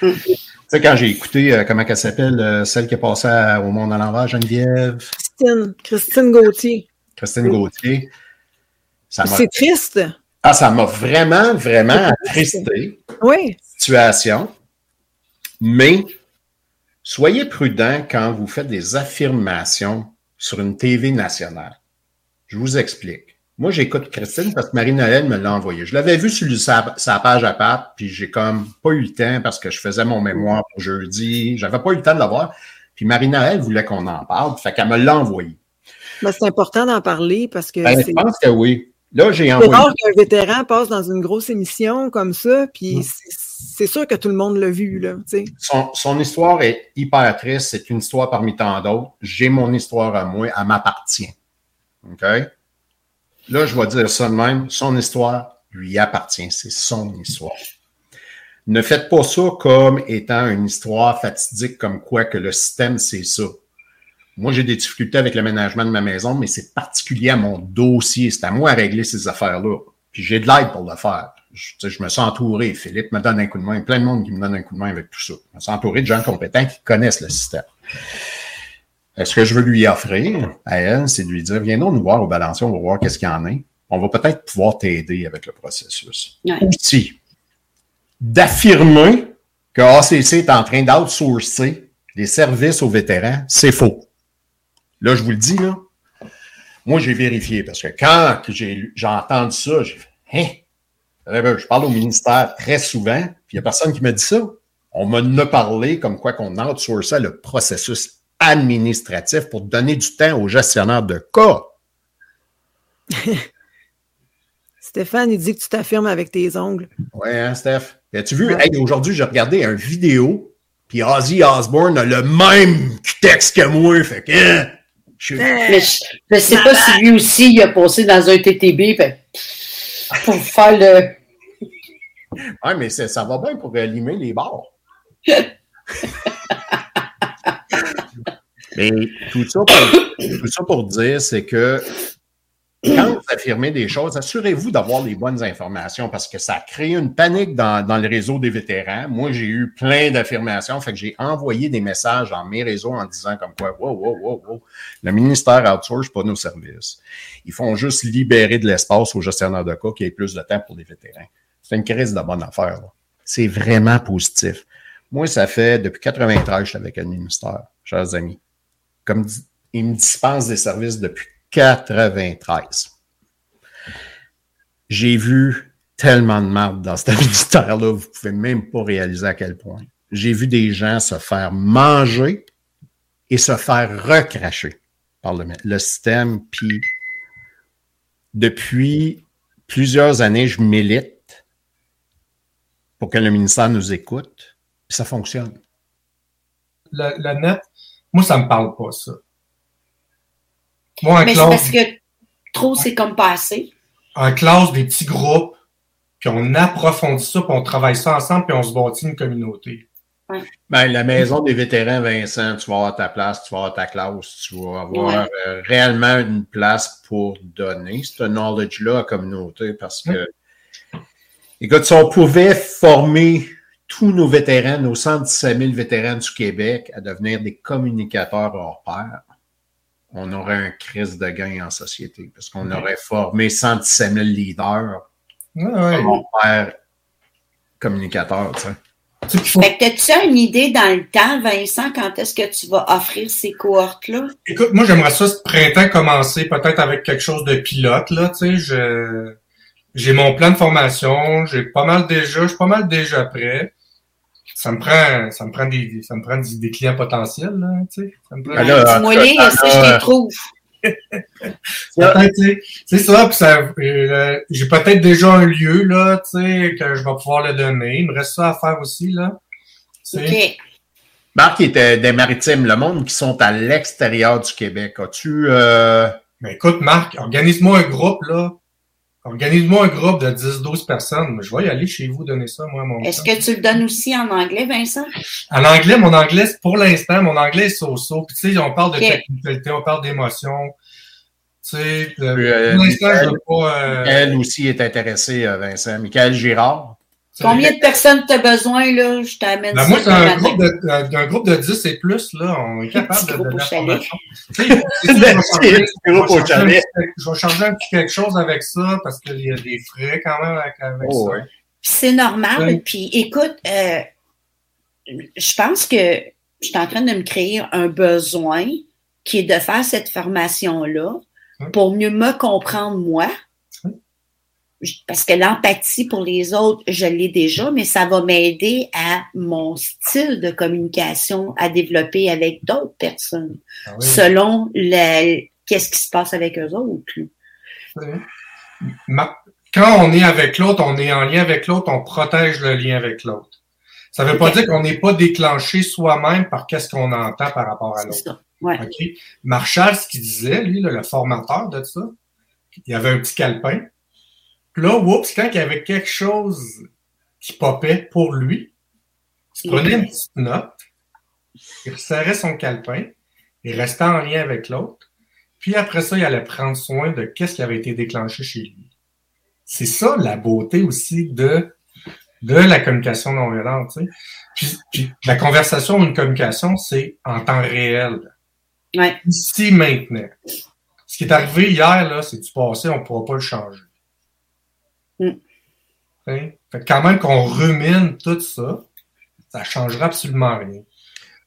Tu sais, quand j'ai écouté, euh, comment elle s'appelle, euh, celle qui est passée à- au monde à l'envers, Geneviève, Christine, Christine Gauthier. Christine Gauthier, C'est triste. ah, ça m'a vraiment, vraiment attristé. Oui. situation. Mais soyez prudent quand vous faites des affirmations sur une TV nationale. Je vous explique. Moi, j'écoute Christine parce que Marie-Noël me l'a envoyé. Je l'avais vu sur sa, sa page à part, puis j'ai comme pas eu le temps parce que je faisais mon mémoire pour jeudi. J'avais pas eu le temps de le voir. Puis Marie-Noël voulait qu'on en parle, fait qu'elle me l'a envoyé. Ben, c'est important d'en parler parce que Ben, c'est je pense que oui. Là, j'ai c'est envoyé. rare qu'un vétéran passe dans une grosse émission comme ça, puis Mm. c'est- c'est sûr que tout le monde l'a vu, là. Son, son histoire est hyper triste. C'est une histoire parmi tant d'autres. J'ai mon histoire à moi. Elle m'appartient. OK? Là, je vais dire ça de même. Son histoire lui appartient. C'est son histoire. Ne faites pas ça comme étant une histoire fatidique comme quoi que le système, c'est ça. Moi, j'ai des difficultés avec l'aménagement de ma maison, mais c'est particulier à mon dossier. C'est à moi à régler ces affaires-là. Puis j'ai de l'aide pour le faire. Je, je me suis entouré. Philippe me donne un coup de main. Plein de monde qui me donne un coup de main avec tout ça. Je me suis entouré de gens compétents qui connaissent le système. Ce que je veux lui offrir à elle, c'est de lui dire, viens donc nous voir au balancier, on va voir qu'est-ce qu'il y en a. On va peut-être pouvoir t'aider avec le processus. Ouais. D'affirmer que ACC est en train d'outsourcer les services aux vétérans, c'est faux. Là, je vous le dis, là. Moi, j'ai vérifié parce que quand j'ai entendu ça, j'ai fait, hein? Je parle au ministère très souvent, puis il n'y a personne qui me dit ça. On m'en a parlé comme quoi qu'on outsourçait le processus administratif pour donner du temps aux gestionnaires de cas. Stéphane, il dit que tu t'affirmes avec tes ongles. Ouais, hein, Steph? As-tu vu? Hey, aujourd'hui, j'ai regardé une vidéo, puis Ozzy Osbourne a le même texte que moi. Fait que, hein, je Mais je, je sais pas si lui aussi il a passé dans un TTB fait, pour faire le. Ouais, mais ça va bien pour euh, limer les bars. tout ça pour, tout ça pour dire, c'est que quand vous affirmez des choses, assurez-vous d'avoir les bonnes informations parce que ça a créé une panique dans, dans le réseau des vétérans. Moi, j'ai eu plein d'affirmations, fait que j'ai envoyé des messages dans mes réseaux en disant comme quoi, wow, wow, wow, wow, le ministère outsource pas nos services. Ils font juste libérer de l'espace aux gestionnaires de cas qui aient plus de temps pour les vétérans. C'est une crise de bonne affaire. C'est vraiment positif. Moi, ça fait depuis 93 que je suis avec le ministère, chers amis. Comme ils me dispensent des services depuis 93. J'ai vu tellement de marde dans ce ministère-là, vous pouvez même pas réaliser à quel point. J'ai vu des gens se faire manger et se faire recracher par le, système. Puis, depuis plusieurs années, je milite pour que le ministère nous écoute, puis ça fonctionne. Moi, ça me parle pas, ça. Moi, en Mais c'est classe, parce que trop, c'est comme passé. en classe, des petits groupes, puis on approfondit ça, puis on travaille ça ensemble, puis on se bâtit une communauté. Ben, la maison des vétérans, Vincent, tu vas avoir ta place, tu vas avoir ta classe, tu vas avoir Ouais. euh, réellement une place pour donner ce knowledge-là à la communauté parce que, écoute, si on pouvait former tous nos vétérans, nos 117 000 vétérans du Québec à devenir des communicateurs hors pair, on aurait un crise de gain en société parce qu'on aurait formé 117 000 leaders Ouais, ouais. hors pair communicateurs, tu sais. Fait que t'as-tu une idée dans le temps, Vincent, quand est-ce que tu vas offrir ces cohortes-là? Écoute, moi, j'aimerais ça, ce printemps, commencer peut-être avec quelque chose de pilote, là, tu sais, je, j'ai mon plan de formation, j'ai pas mal déjà, je suis pas mal déjà prêt. Ça me prend, ça me prend des, ça me prend des, des clients potentiels, là, tu sais. Ça me prend- là, Dis-moi les, cas, je euh, les trouve. C'est ça, puis ça, euh, j'ai peut-être déjà un lieu, là, tu sais, que je vais pouvoir le donner. Il me reste ça à faire aussi, là. OK. Marc il était des maritimes, le monde qui sont à l'extérieur du Québec. As-tu. euh, Ben écoute, Marc, organise-moi un groupe, là. Organise-moi un groupe de 10-12 personnes. Je vais y aller chez vous donner ça, moi, à mon Est-ce que tu le donnes aussi en anglais, Vincent? En anglais, mon anglais, pour l'instant, mon anglais est so-so. Puis tu sais, on parle de Ok. technicalité, on parle d'émotion. Tu sais, euh, pour l'instant, je veux pas... euh, Michael aussi est intéressé, euh, Vincent. Michael Girard. Combien de personnes tu as besoin, là? Je t'amène Ben, ça. moi, c'est un groupe, de, euh, d'un groupe de 10 et plus, là, on est capable de groupe au chalet. je vais changer- Petit groupe je au vais changer chalet. un petit- je vais changer un petit quelque chose avec ça parce qu'il y a des frais quand même avec, avec Oh, ça. ouais. C'est normal. Oui. Puis écoute, euh, je pense que je suis en train de me créer un besoin qui est de faire cette formation-là pour mieux me comprendre moi. Parce que l'empathie pour les autres, je l'ai déjà, mais ça va m'aider à mon style de communication à développer avec d'autres personnes, Ah oui. selon le, qu'est-ce qui se passe avec eux autres. Quand on est avec l'autre, on est en lien avec l'autre, on protège le lien avec l'autre. Ça veut pas dire qu'on n'est pas déclenché soi-même par qu'est-ce qu'on entend par rapport à l'autre. ça. Ouais. Marshall, ce qu'il disait, lui, le formateur de ça, il avait un petit calepin. Puis là, oups, quand il y avait quelque chose qui popait pour lui, il prenait une petite note, il resserrait son calepin, il restait en lien avec l'autre, puis après ça, il allait prendre soin de qu'est-ce qui avait été déclenché chez lui. C'est ça la beauté aussi de, de la communication non violente. tu sais. Puis, puis la conversation ou une communication, c'est en temps réel. Ouais. Ici, maintenant. Ce qui est arrivé hier, là, c'est du passé, on ne pourra pas le changer. Mm. Hein? Fait que quand même qu'on rumine tout ça, ça ne changera absolument rien.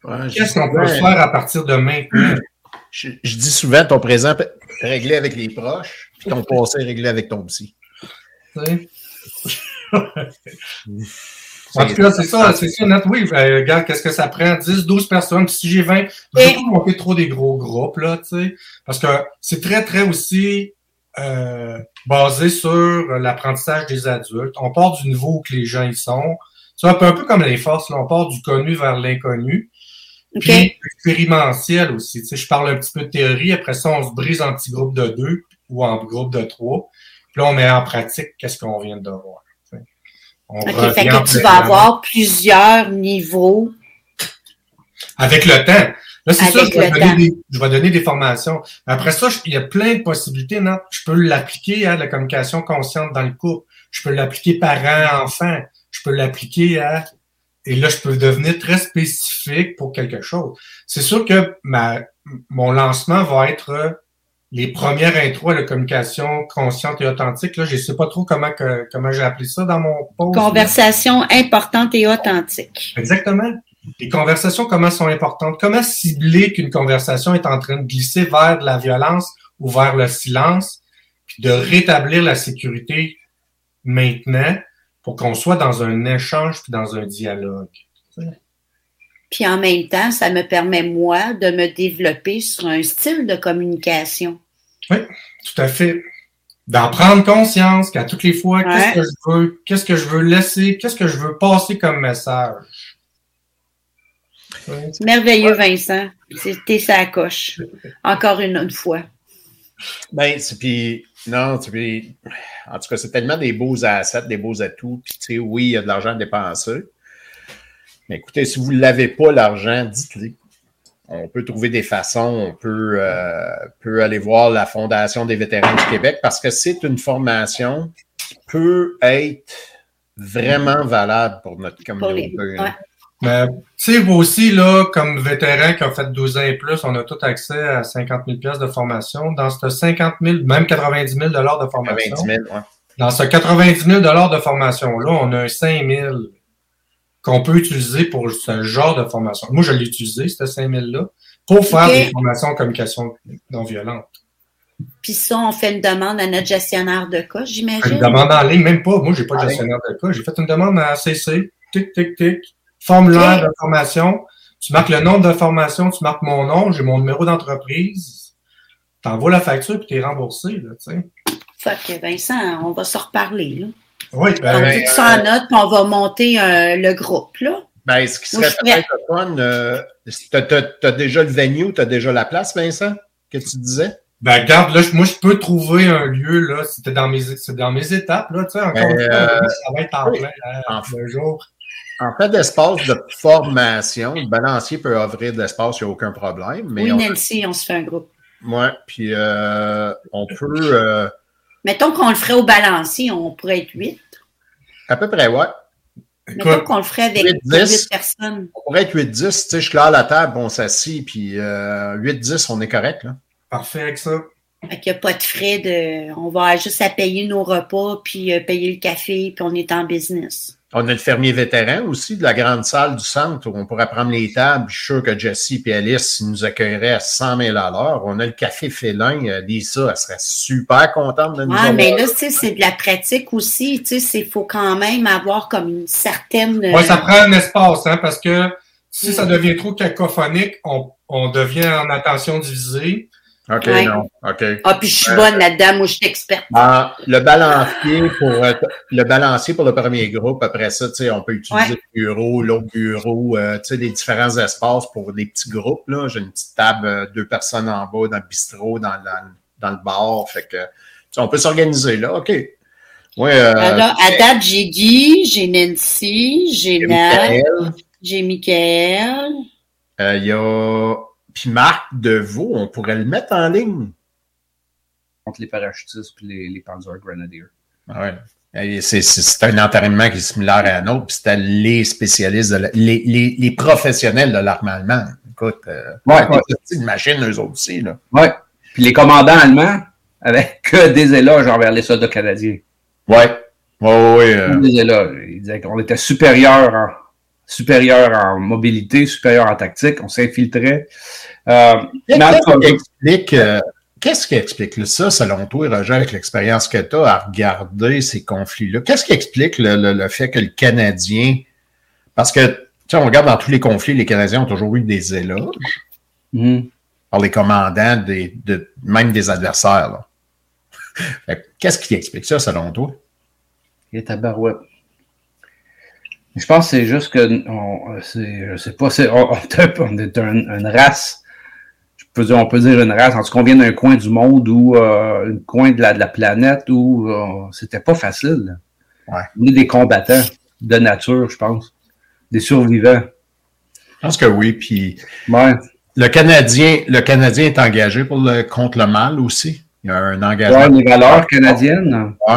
Ouais, Qu'est-ce qu'on peut faire à partir de maintenant? Je, je dis souvent, ton présent réglé avec les proches, puis ton passé est réglé avec ton psy. En tout cas, c'est ça, c'est ça, Nat. Oui, ben, regarde, qu'est-ce que ça prend? 10, 12 personnes. Puis si j'ai 20, je ne pas monter trop des gros groupes, là, tu sais. Parce que c'est très, très aussi euh, basé sur l'apprentissage des adultes. On part du niveau où que les gens y sont. C'est un peu, un peu comme les forces, là. On part du connu vers l'inconnu. Puis expérimentiel aussi. Tu sais, je parle un petit peu de théorie. Après ça, on se brise en petits groupes de deux ou en groupes de trois. Puis là, on met en pratique qu'est-ce qu'on vient de voir. tu sais. On OK, revient fait que tu vas avoir plusieurs niveaux. Avec le temps. Là, c'est ça, je vais, donner des, je vais donner des formations. Après ça, je- il y a plein de possibilités. Non? Je peux l'appliquer à la communication consciente dans le couple. Je peux l'appliquer parent-enfant. Je peux l'appliquer à... Et là, je peux devenir très spécifique pour quelque chose. C'est sûr que ma, mon lancement va être euh, les premières intros à la communication consciente et authentique. Là, je sais pas trop comment que, comment j'ai appelé ça dans mon post. Conversation importante et authentique. Exactement. Les conversations, comment sont importantes? Comment cibler qu'une conversation est en train de glisser vers de la violence ou vers le silence, puis de rétablir la sécurité maintenant pour qu'on soit dans un échange puis dans un dialogue? Puis en même temps, ça me permet, moi, de me développer sur un style de communication. Oui, tout à fait. D'en prendre conscience qu'à toutes les fois, qu'est-ce que je veux, qu'est-ce que je veux laisser, qu'est-ce que je veux passer comme message. Ouais. Merveilleux, Vincent. T'es sa coche. Encore une autre fois. Ben, puis non, puis en tout cas, c'est tellement des beaux assets, des beaux atouts. Puis tu sais, oui, il y a de l'argent à dépenser. Mais écoutez, si vous ne l'avez pas, l'argent, dites-le. On peut trouver des façons, on peut, euh, peut aller voir la Fondation des vétérans du Québec parce que c'est une formation qui peut être vraiment valable pour notre communauté. Mais, tu sais, vous aussi, là, comme vétéran qui a fait 12 ans et plus, on a tout accès à 50 000 pièces de formation. Dans ce 50 000, même 90 000 de formation. 90 000, ouais. Dans ce 90 000 de formation-là, on a un 5 000 qu'on peut utiliser pour ce genre de formation. Moi, je l'ai utilisé, ce 5 000-là, pour faire des formations en communication non violente. Puis ça, on fait une demande à notre gestionnaire de cas, j'imagine. Une demande en ligne, même pas. Moi, j'ai pas de Ah, gestionnaire de cas. J'ai fait une demande à CC. Tic, tic, tic. Formulaire Ok. de formation. Tu marques le nombre de formation, tu marques mon nom, j'ai mon numéro d'entreprise. T'envoies la facture puis t'es remboursé, là, tu sais. Fait que Vincent, on va se reparler. Là. Oui, on ben, dit tout ça en note, puis on va monter euh, le groupe. Là. Ben, ce qui Moi, serait peut-être le fun, euh, t'as- t'as t'as déjà le venue, t'as déjà la place, Vincent, que tu disais? Ben, regarde, là, moi, je peux trouver un lieu, là, c'était dans mes, c'est dans mes étapes, là, tu sais, encore Ben, une fois, euh, ça va être en oui. plein, hein, un jour. En fait d'espace de formation, le balancier peut offrir de l'espace, il n'y a aucun problème. Mais oui, on, Nancy, on se fait un groupe. ouais, puis euh, on peut euh, Mettons qu'on le ferait au balancier, on pourrait être huit. à peu près, ouais. Mettons qu'on le ferait avec huit, dix. huit personnes. On pourrait être 8-10, tu sais, je claire la table, on s'assit, puis euh, 8-10, on est correct, là. Parfait avec ça. Fait qu'il n'y a pas de frais de. On va juste à payer nos repas, puis euh, payer le café, puis on est en business. On a le fermier vétéran aussi de la grande salle du centre où on pourrait prendre les tables. Je suis sûr que Jessie et Alice nous accueilleraient à 100 000 à l'heure. On a le café félin. euh, Lisa, elle serait super contente de nous avoir. mais là, tu sais, c'est de la pratique aussi. Tu sais, il faut quand même avoir comme une certaine. euh, Ouais, ça prend un espace, hein, parce que si ça devient trop cacophonique, on, on devient en attention divisée. OK, Ouais. non. OK. Ah, puis je suis Euh, bonne là-dedans. Moi, je suis experte. Ah, le balancier pour euh, le balancier pour le premier groupe. Après ça, tu sais, on peut utiliser Ouais. le bureau, l'autre bureau, euh, tu sais, les différents espaces pour les petits groupes. Là, j'ai une petite table, euh, deux personnes en bas dans le bistrot, dans, dans le bar. Fait que, tu sais, on peut s'organiser là. OK. Ouais. euh, Alors, à date, j'ai Guy, j'ai Nancy, j'ai Nat, j'ai Michael. euh, Il y a puis Marc Deveau, on pourrait le mettre en ligne. Contre les parachutistes puis les, les Panzer Grenadiers. Ouais. Et C'est un entraînement qui est similaire à un autre, puis c'était les spécialistes, de la- les, les, les professionnels de l'arme allemande. écoute, euh, Ouais, ouais. petites machines, eux autres aussi. Là. Ouais. Puis les commandants allemands avaient que des éloges envers les soldats canadiens. Ouais. Ouais, ouais. euh, Que Des éloges. Ils disaient qu'on était supérieur en, supérieur en mobilité, supérieur en tactique. On s'infiltrait. Euh, Qu'est-ce qui explique, euh, qu'est-ce qui explique ça, selon toi, Roger, avec l'expérience que tu as à regarder ces conflits-là? Qu'est-ce qui explique le, le- le fait que le Canadien. Parce que, tu sais, on regarde dans tous les conflits, les Canadiens ont toujours eu des éloges Mhm. par les commandants, des, de, même des adversaires. Qu'est-ce qui explique ça, selon toi? Et tabarouette. Je pense que c'est juste que, on, c'est, je sais pas, c'est, on, est un peu- on est un- une race, je peux dire, on peut dire une race, en tout cas, on vient d'un coin du monde ou euh, un coin de la, de la planète où euh, c'était pas facile. Ouais. On est des combattants de nature, je pense. Des survivants. Je pense que oui. Puis Ouais. le Canadien, le Canadien est engagé pour le, contre le mal aussi. Il y a un engagement. Ouais, les valeurs canadiennes. Ouais.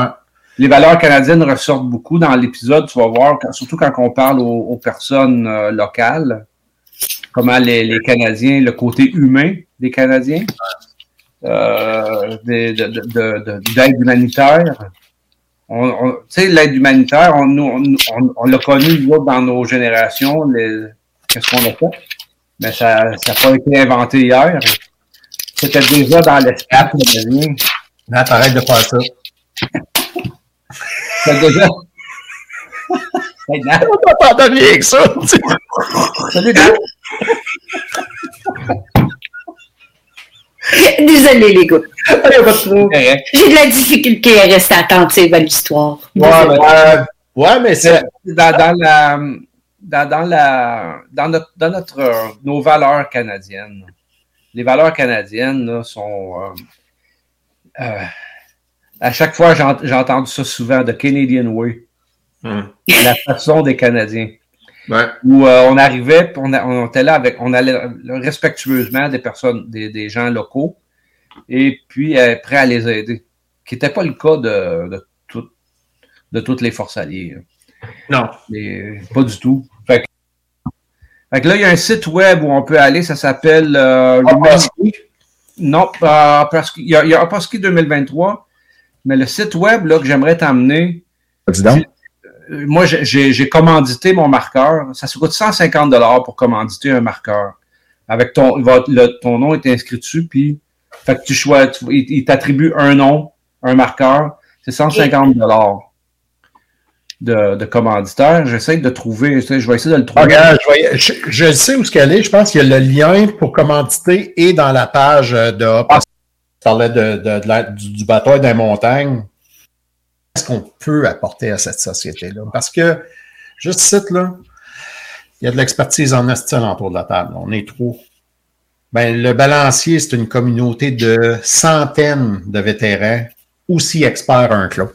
Les valeurs canadiennes ressortent beaucoup dans l'épisode, tu vas voir, quand- surtout quand on parle aux, aux personnes euh, locales, comment les, les Canadiens, le côté humain des Canadiens, euh, des- de- de- de- de- d'aide humanitaire. On, on- tu sais, l'aide humanitaire, on, on, l'a connu, nous autres, dans nos générations, qu'est-ce qu'on a fait? Mais ça n'a pas été inventé hier. C'était déjà dans l'espace canadien. Nat, arrête de faire ça. C'était déjà... Hey, Nat. On n'entend rien que ça. Salut, Nat. Désolé, les gars. J'ai de la difficulté à rester attentive à l'histoire. Ouais, ben, Ouais, mais c'est. dans, dans la dans, dans la dans notre dans notre euh, nos valeurs canadiennes. Les valeurs canadiennes là, sont euh, euh, à chaque fois j'ai ent- j'ai entendu ça souvent de Canadian Way. La façon des Canadiens. Ouais. Où euh, on arrivait, on, a- on était là avec, on allait respectueusement des personnes, des, des gens locaux, et puis euh, prêt à les aider. Qui n'était pas le cas de, de, tout- de toutes les forces alliées. Non. Mais, pas du tout. Fait que, fait que là, il y a un site web où on peut aller, ça s'appelle euh, Non, parce qu'il y y a Opaski 2023, mais le site web là, que j'aimerais t'emmener, donc. euh, moi, j'ai- commandité mon marqueur. Ça se coûte 150 dollars pour commanditer un marqueur. Avec ton, le- ton nom est inscrit dessus, puis fait que tu choisis, tu- il, il t'attribue un nom, un marqueur. C'est 150 dollars de, de commanditaire. J'essaie de trouver, je vais essayer de le trouver. Regarde, je, vais- je, je sais où ce qu'elle est. Je pense qu'il y a le lien pour commanditer et dans la page euh, de. Parlais de, de- de la- du, du bataille des montagnes. Qu'est-ce qu'on peut apporter à cette société-là? Parce que, juste ici, là, il y a de l'expertise en estime autour de la table. On est trop. Ben, le balancier, c'est une communauté de centaines de vétérans, aussi experts un que l'autre.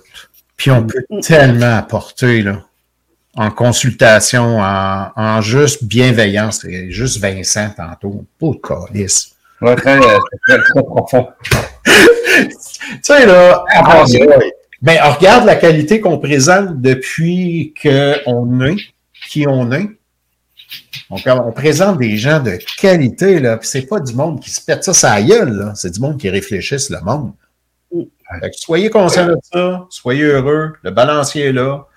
Puis on peut tellement apporter, là, en consultation, en, en juste bienveillance. C'est juste Vincent tantôt. Pas de calice. Ouais, très, très, très profond. tu sais, là, Ah, ah, ben, on regarde la qualité qu'on présente depuis qu'on est, qui on est. Donc, on présente des gens de qualité, là, puis c'est pas du monde qui se pète ça sa gueule, là. C'est du monde qui réfléchisse le monde. Fait que soyez conscients de ça, soyez heureux, le balancier est là.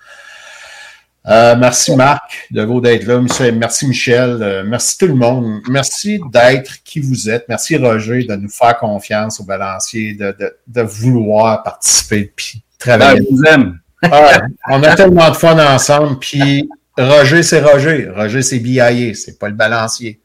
Euh, merci Marc de vous d'être là. Monsieur- Merci Michel. Euh, merci tout le monde. Merci d'être qui vous êtes. Merci Roger de nous faire confiance au balancier, de, de, de vouloir participer puis travailler. Ah, je vous aime. Ouais, on a tellement de fun ensemble. Puis Roger, c'est Roger. Roger, c'est BIA. C'est pas le balancier.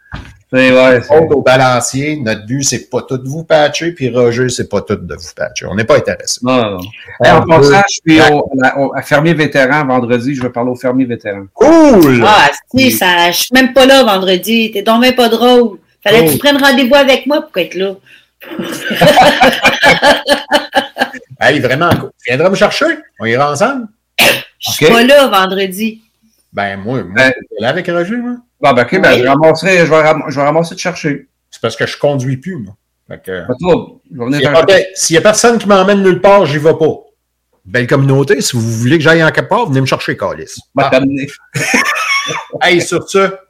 C'est ouais, au balancier, notre but, c'est pas tout de vous patcher, puis Roger, c'est pas tout de vous patcher. On n'est pas intéressé. Non, non. Hey, en passant, je suis au, à- au- à fermier vétéran vendredi. Je vais parler au fermier vétéran. Cool! Ah, si, ça, je suis même pas là vendredi. T'es donc même pas drôle. Fallait que Oh. tu prennes rendez-vous avec moi pour être là. Hey, vraiment, cool. tu viendras me chercher? On ira ensemble? Je suis pas là vendredi. Ben, moi, moi, je suis là avec Roger, moi. Bon, ben, ok, ben, je ramasserai, je vais, ram- je vais ramasser de chercher. C'est parce que je conduis plus, moi. Fait que, Pas de trouble. Je vais venir s'il y a personne qui m'emmène nulle part, j'y vais pas. Belle communauté, si vous voulez que j'aille en quelque part, venez me chercher, Calis. T'amener. Hey, sur ça,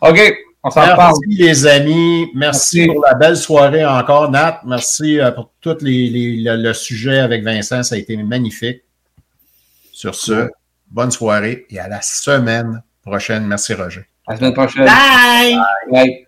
OK. On s'en Merci parle. les amis. Merci, Merci. pour la belle soirée encore, Nat. Merci euh, pour tout les, les- le, le sujet avec Vincent. Ça a été magnifique. Sur ce, bonne soirée et à la semaine prochaine. Merci, Roger. La semaine prochaine. Bye! Bye.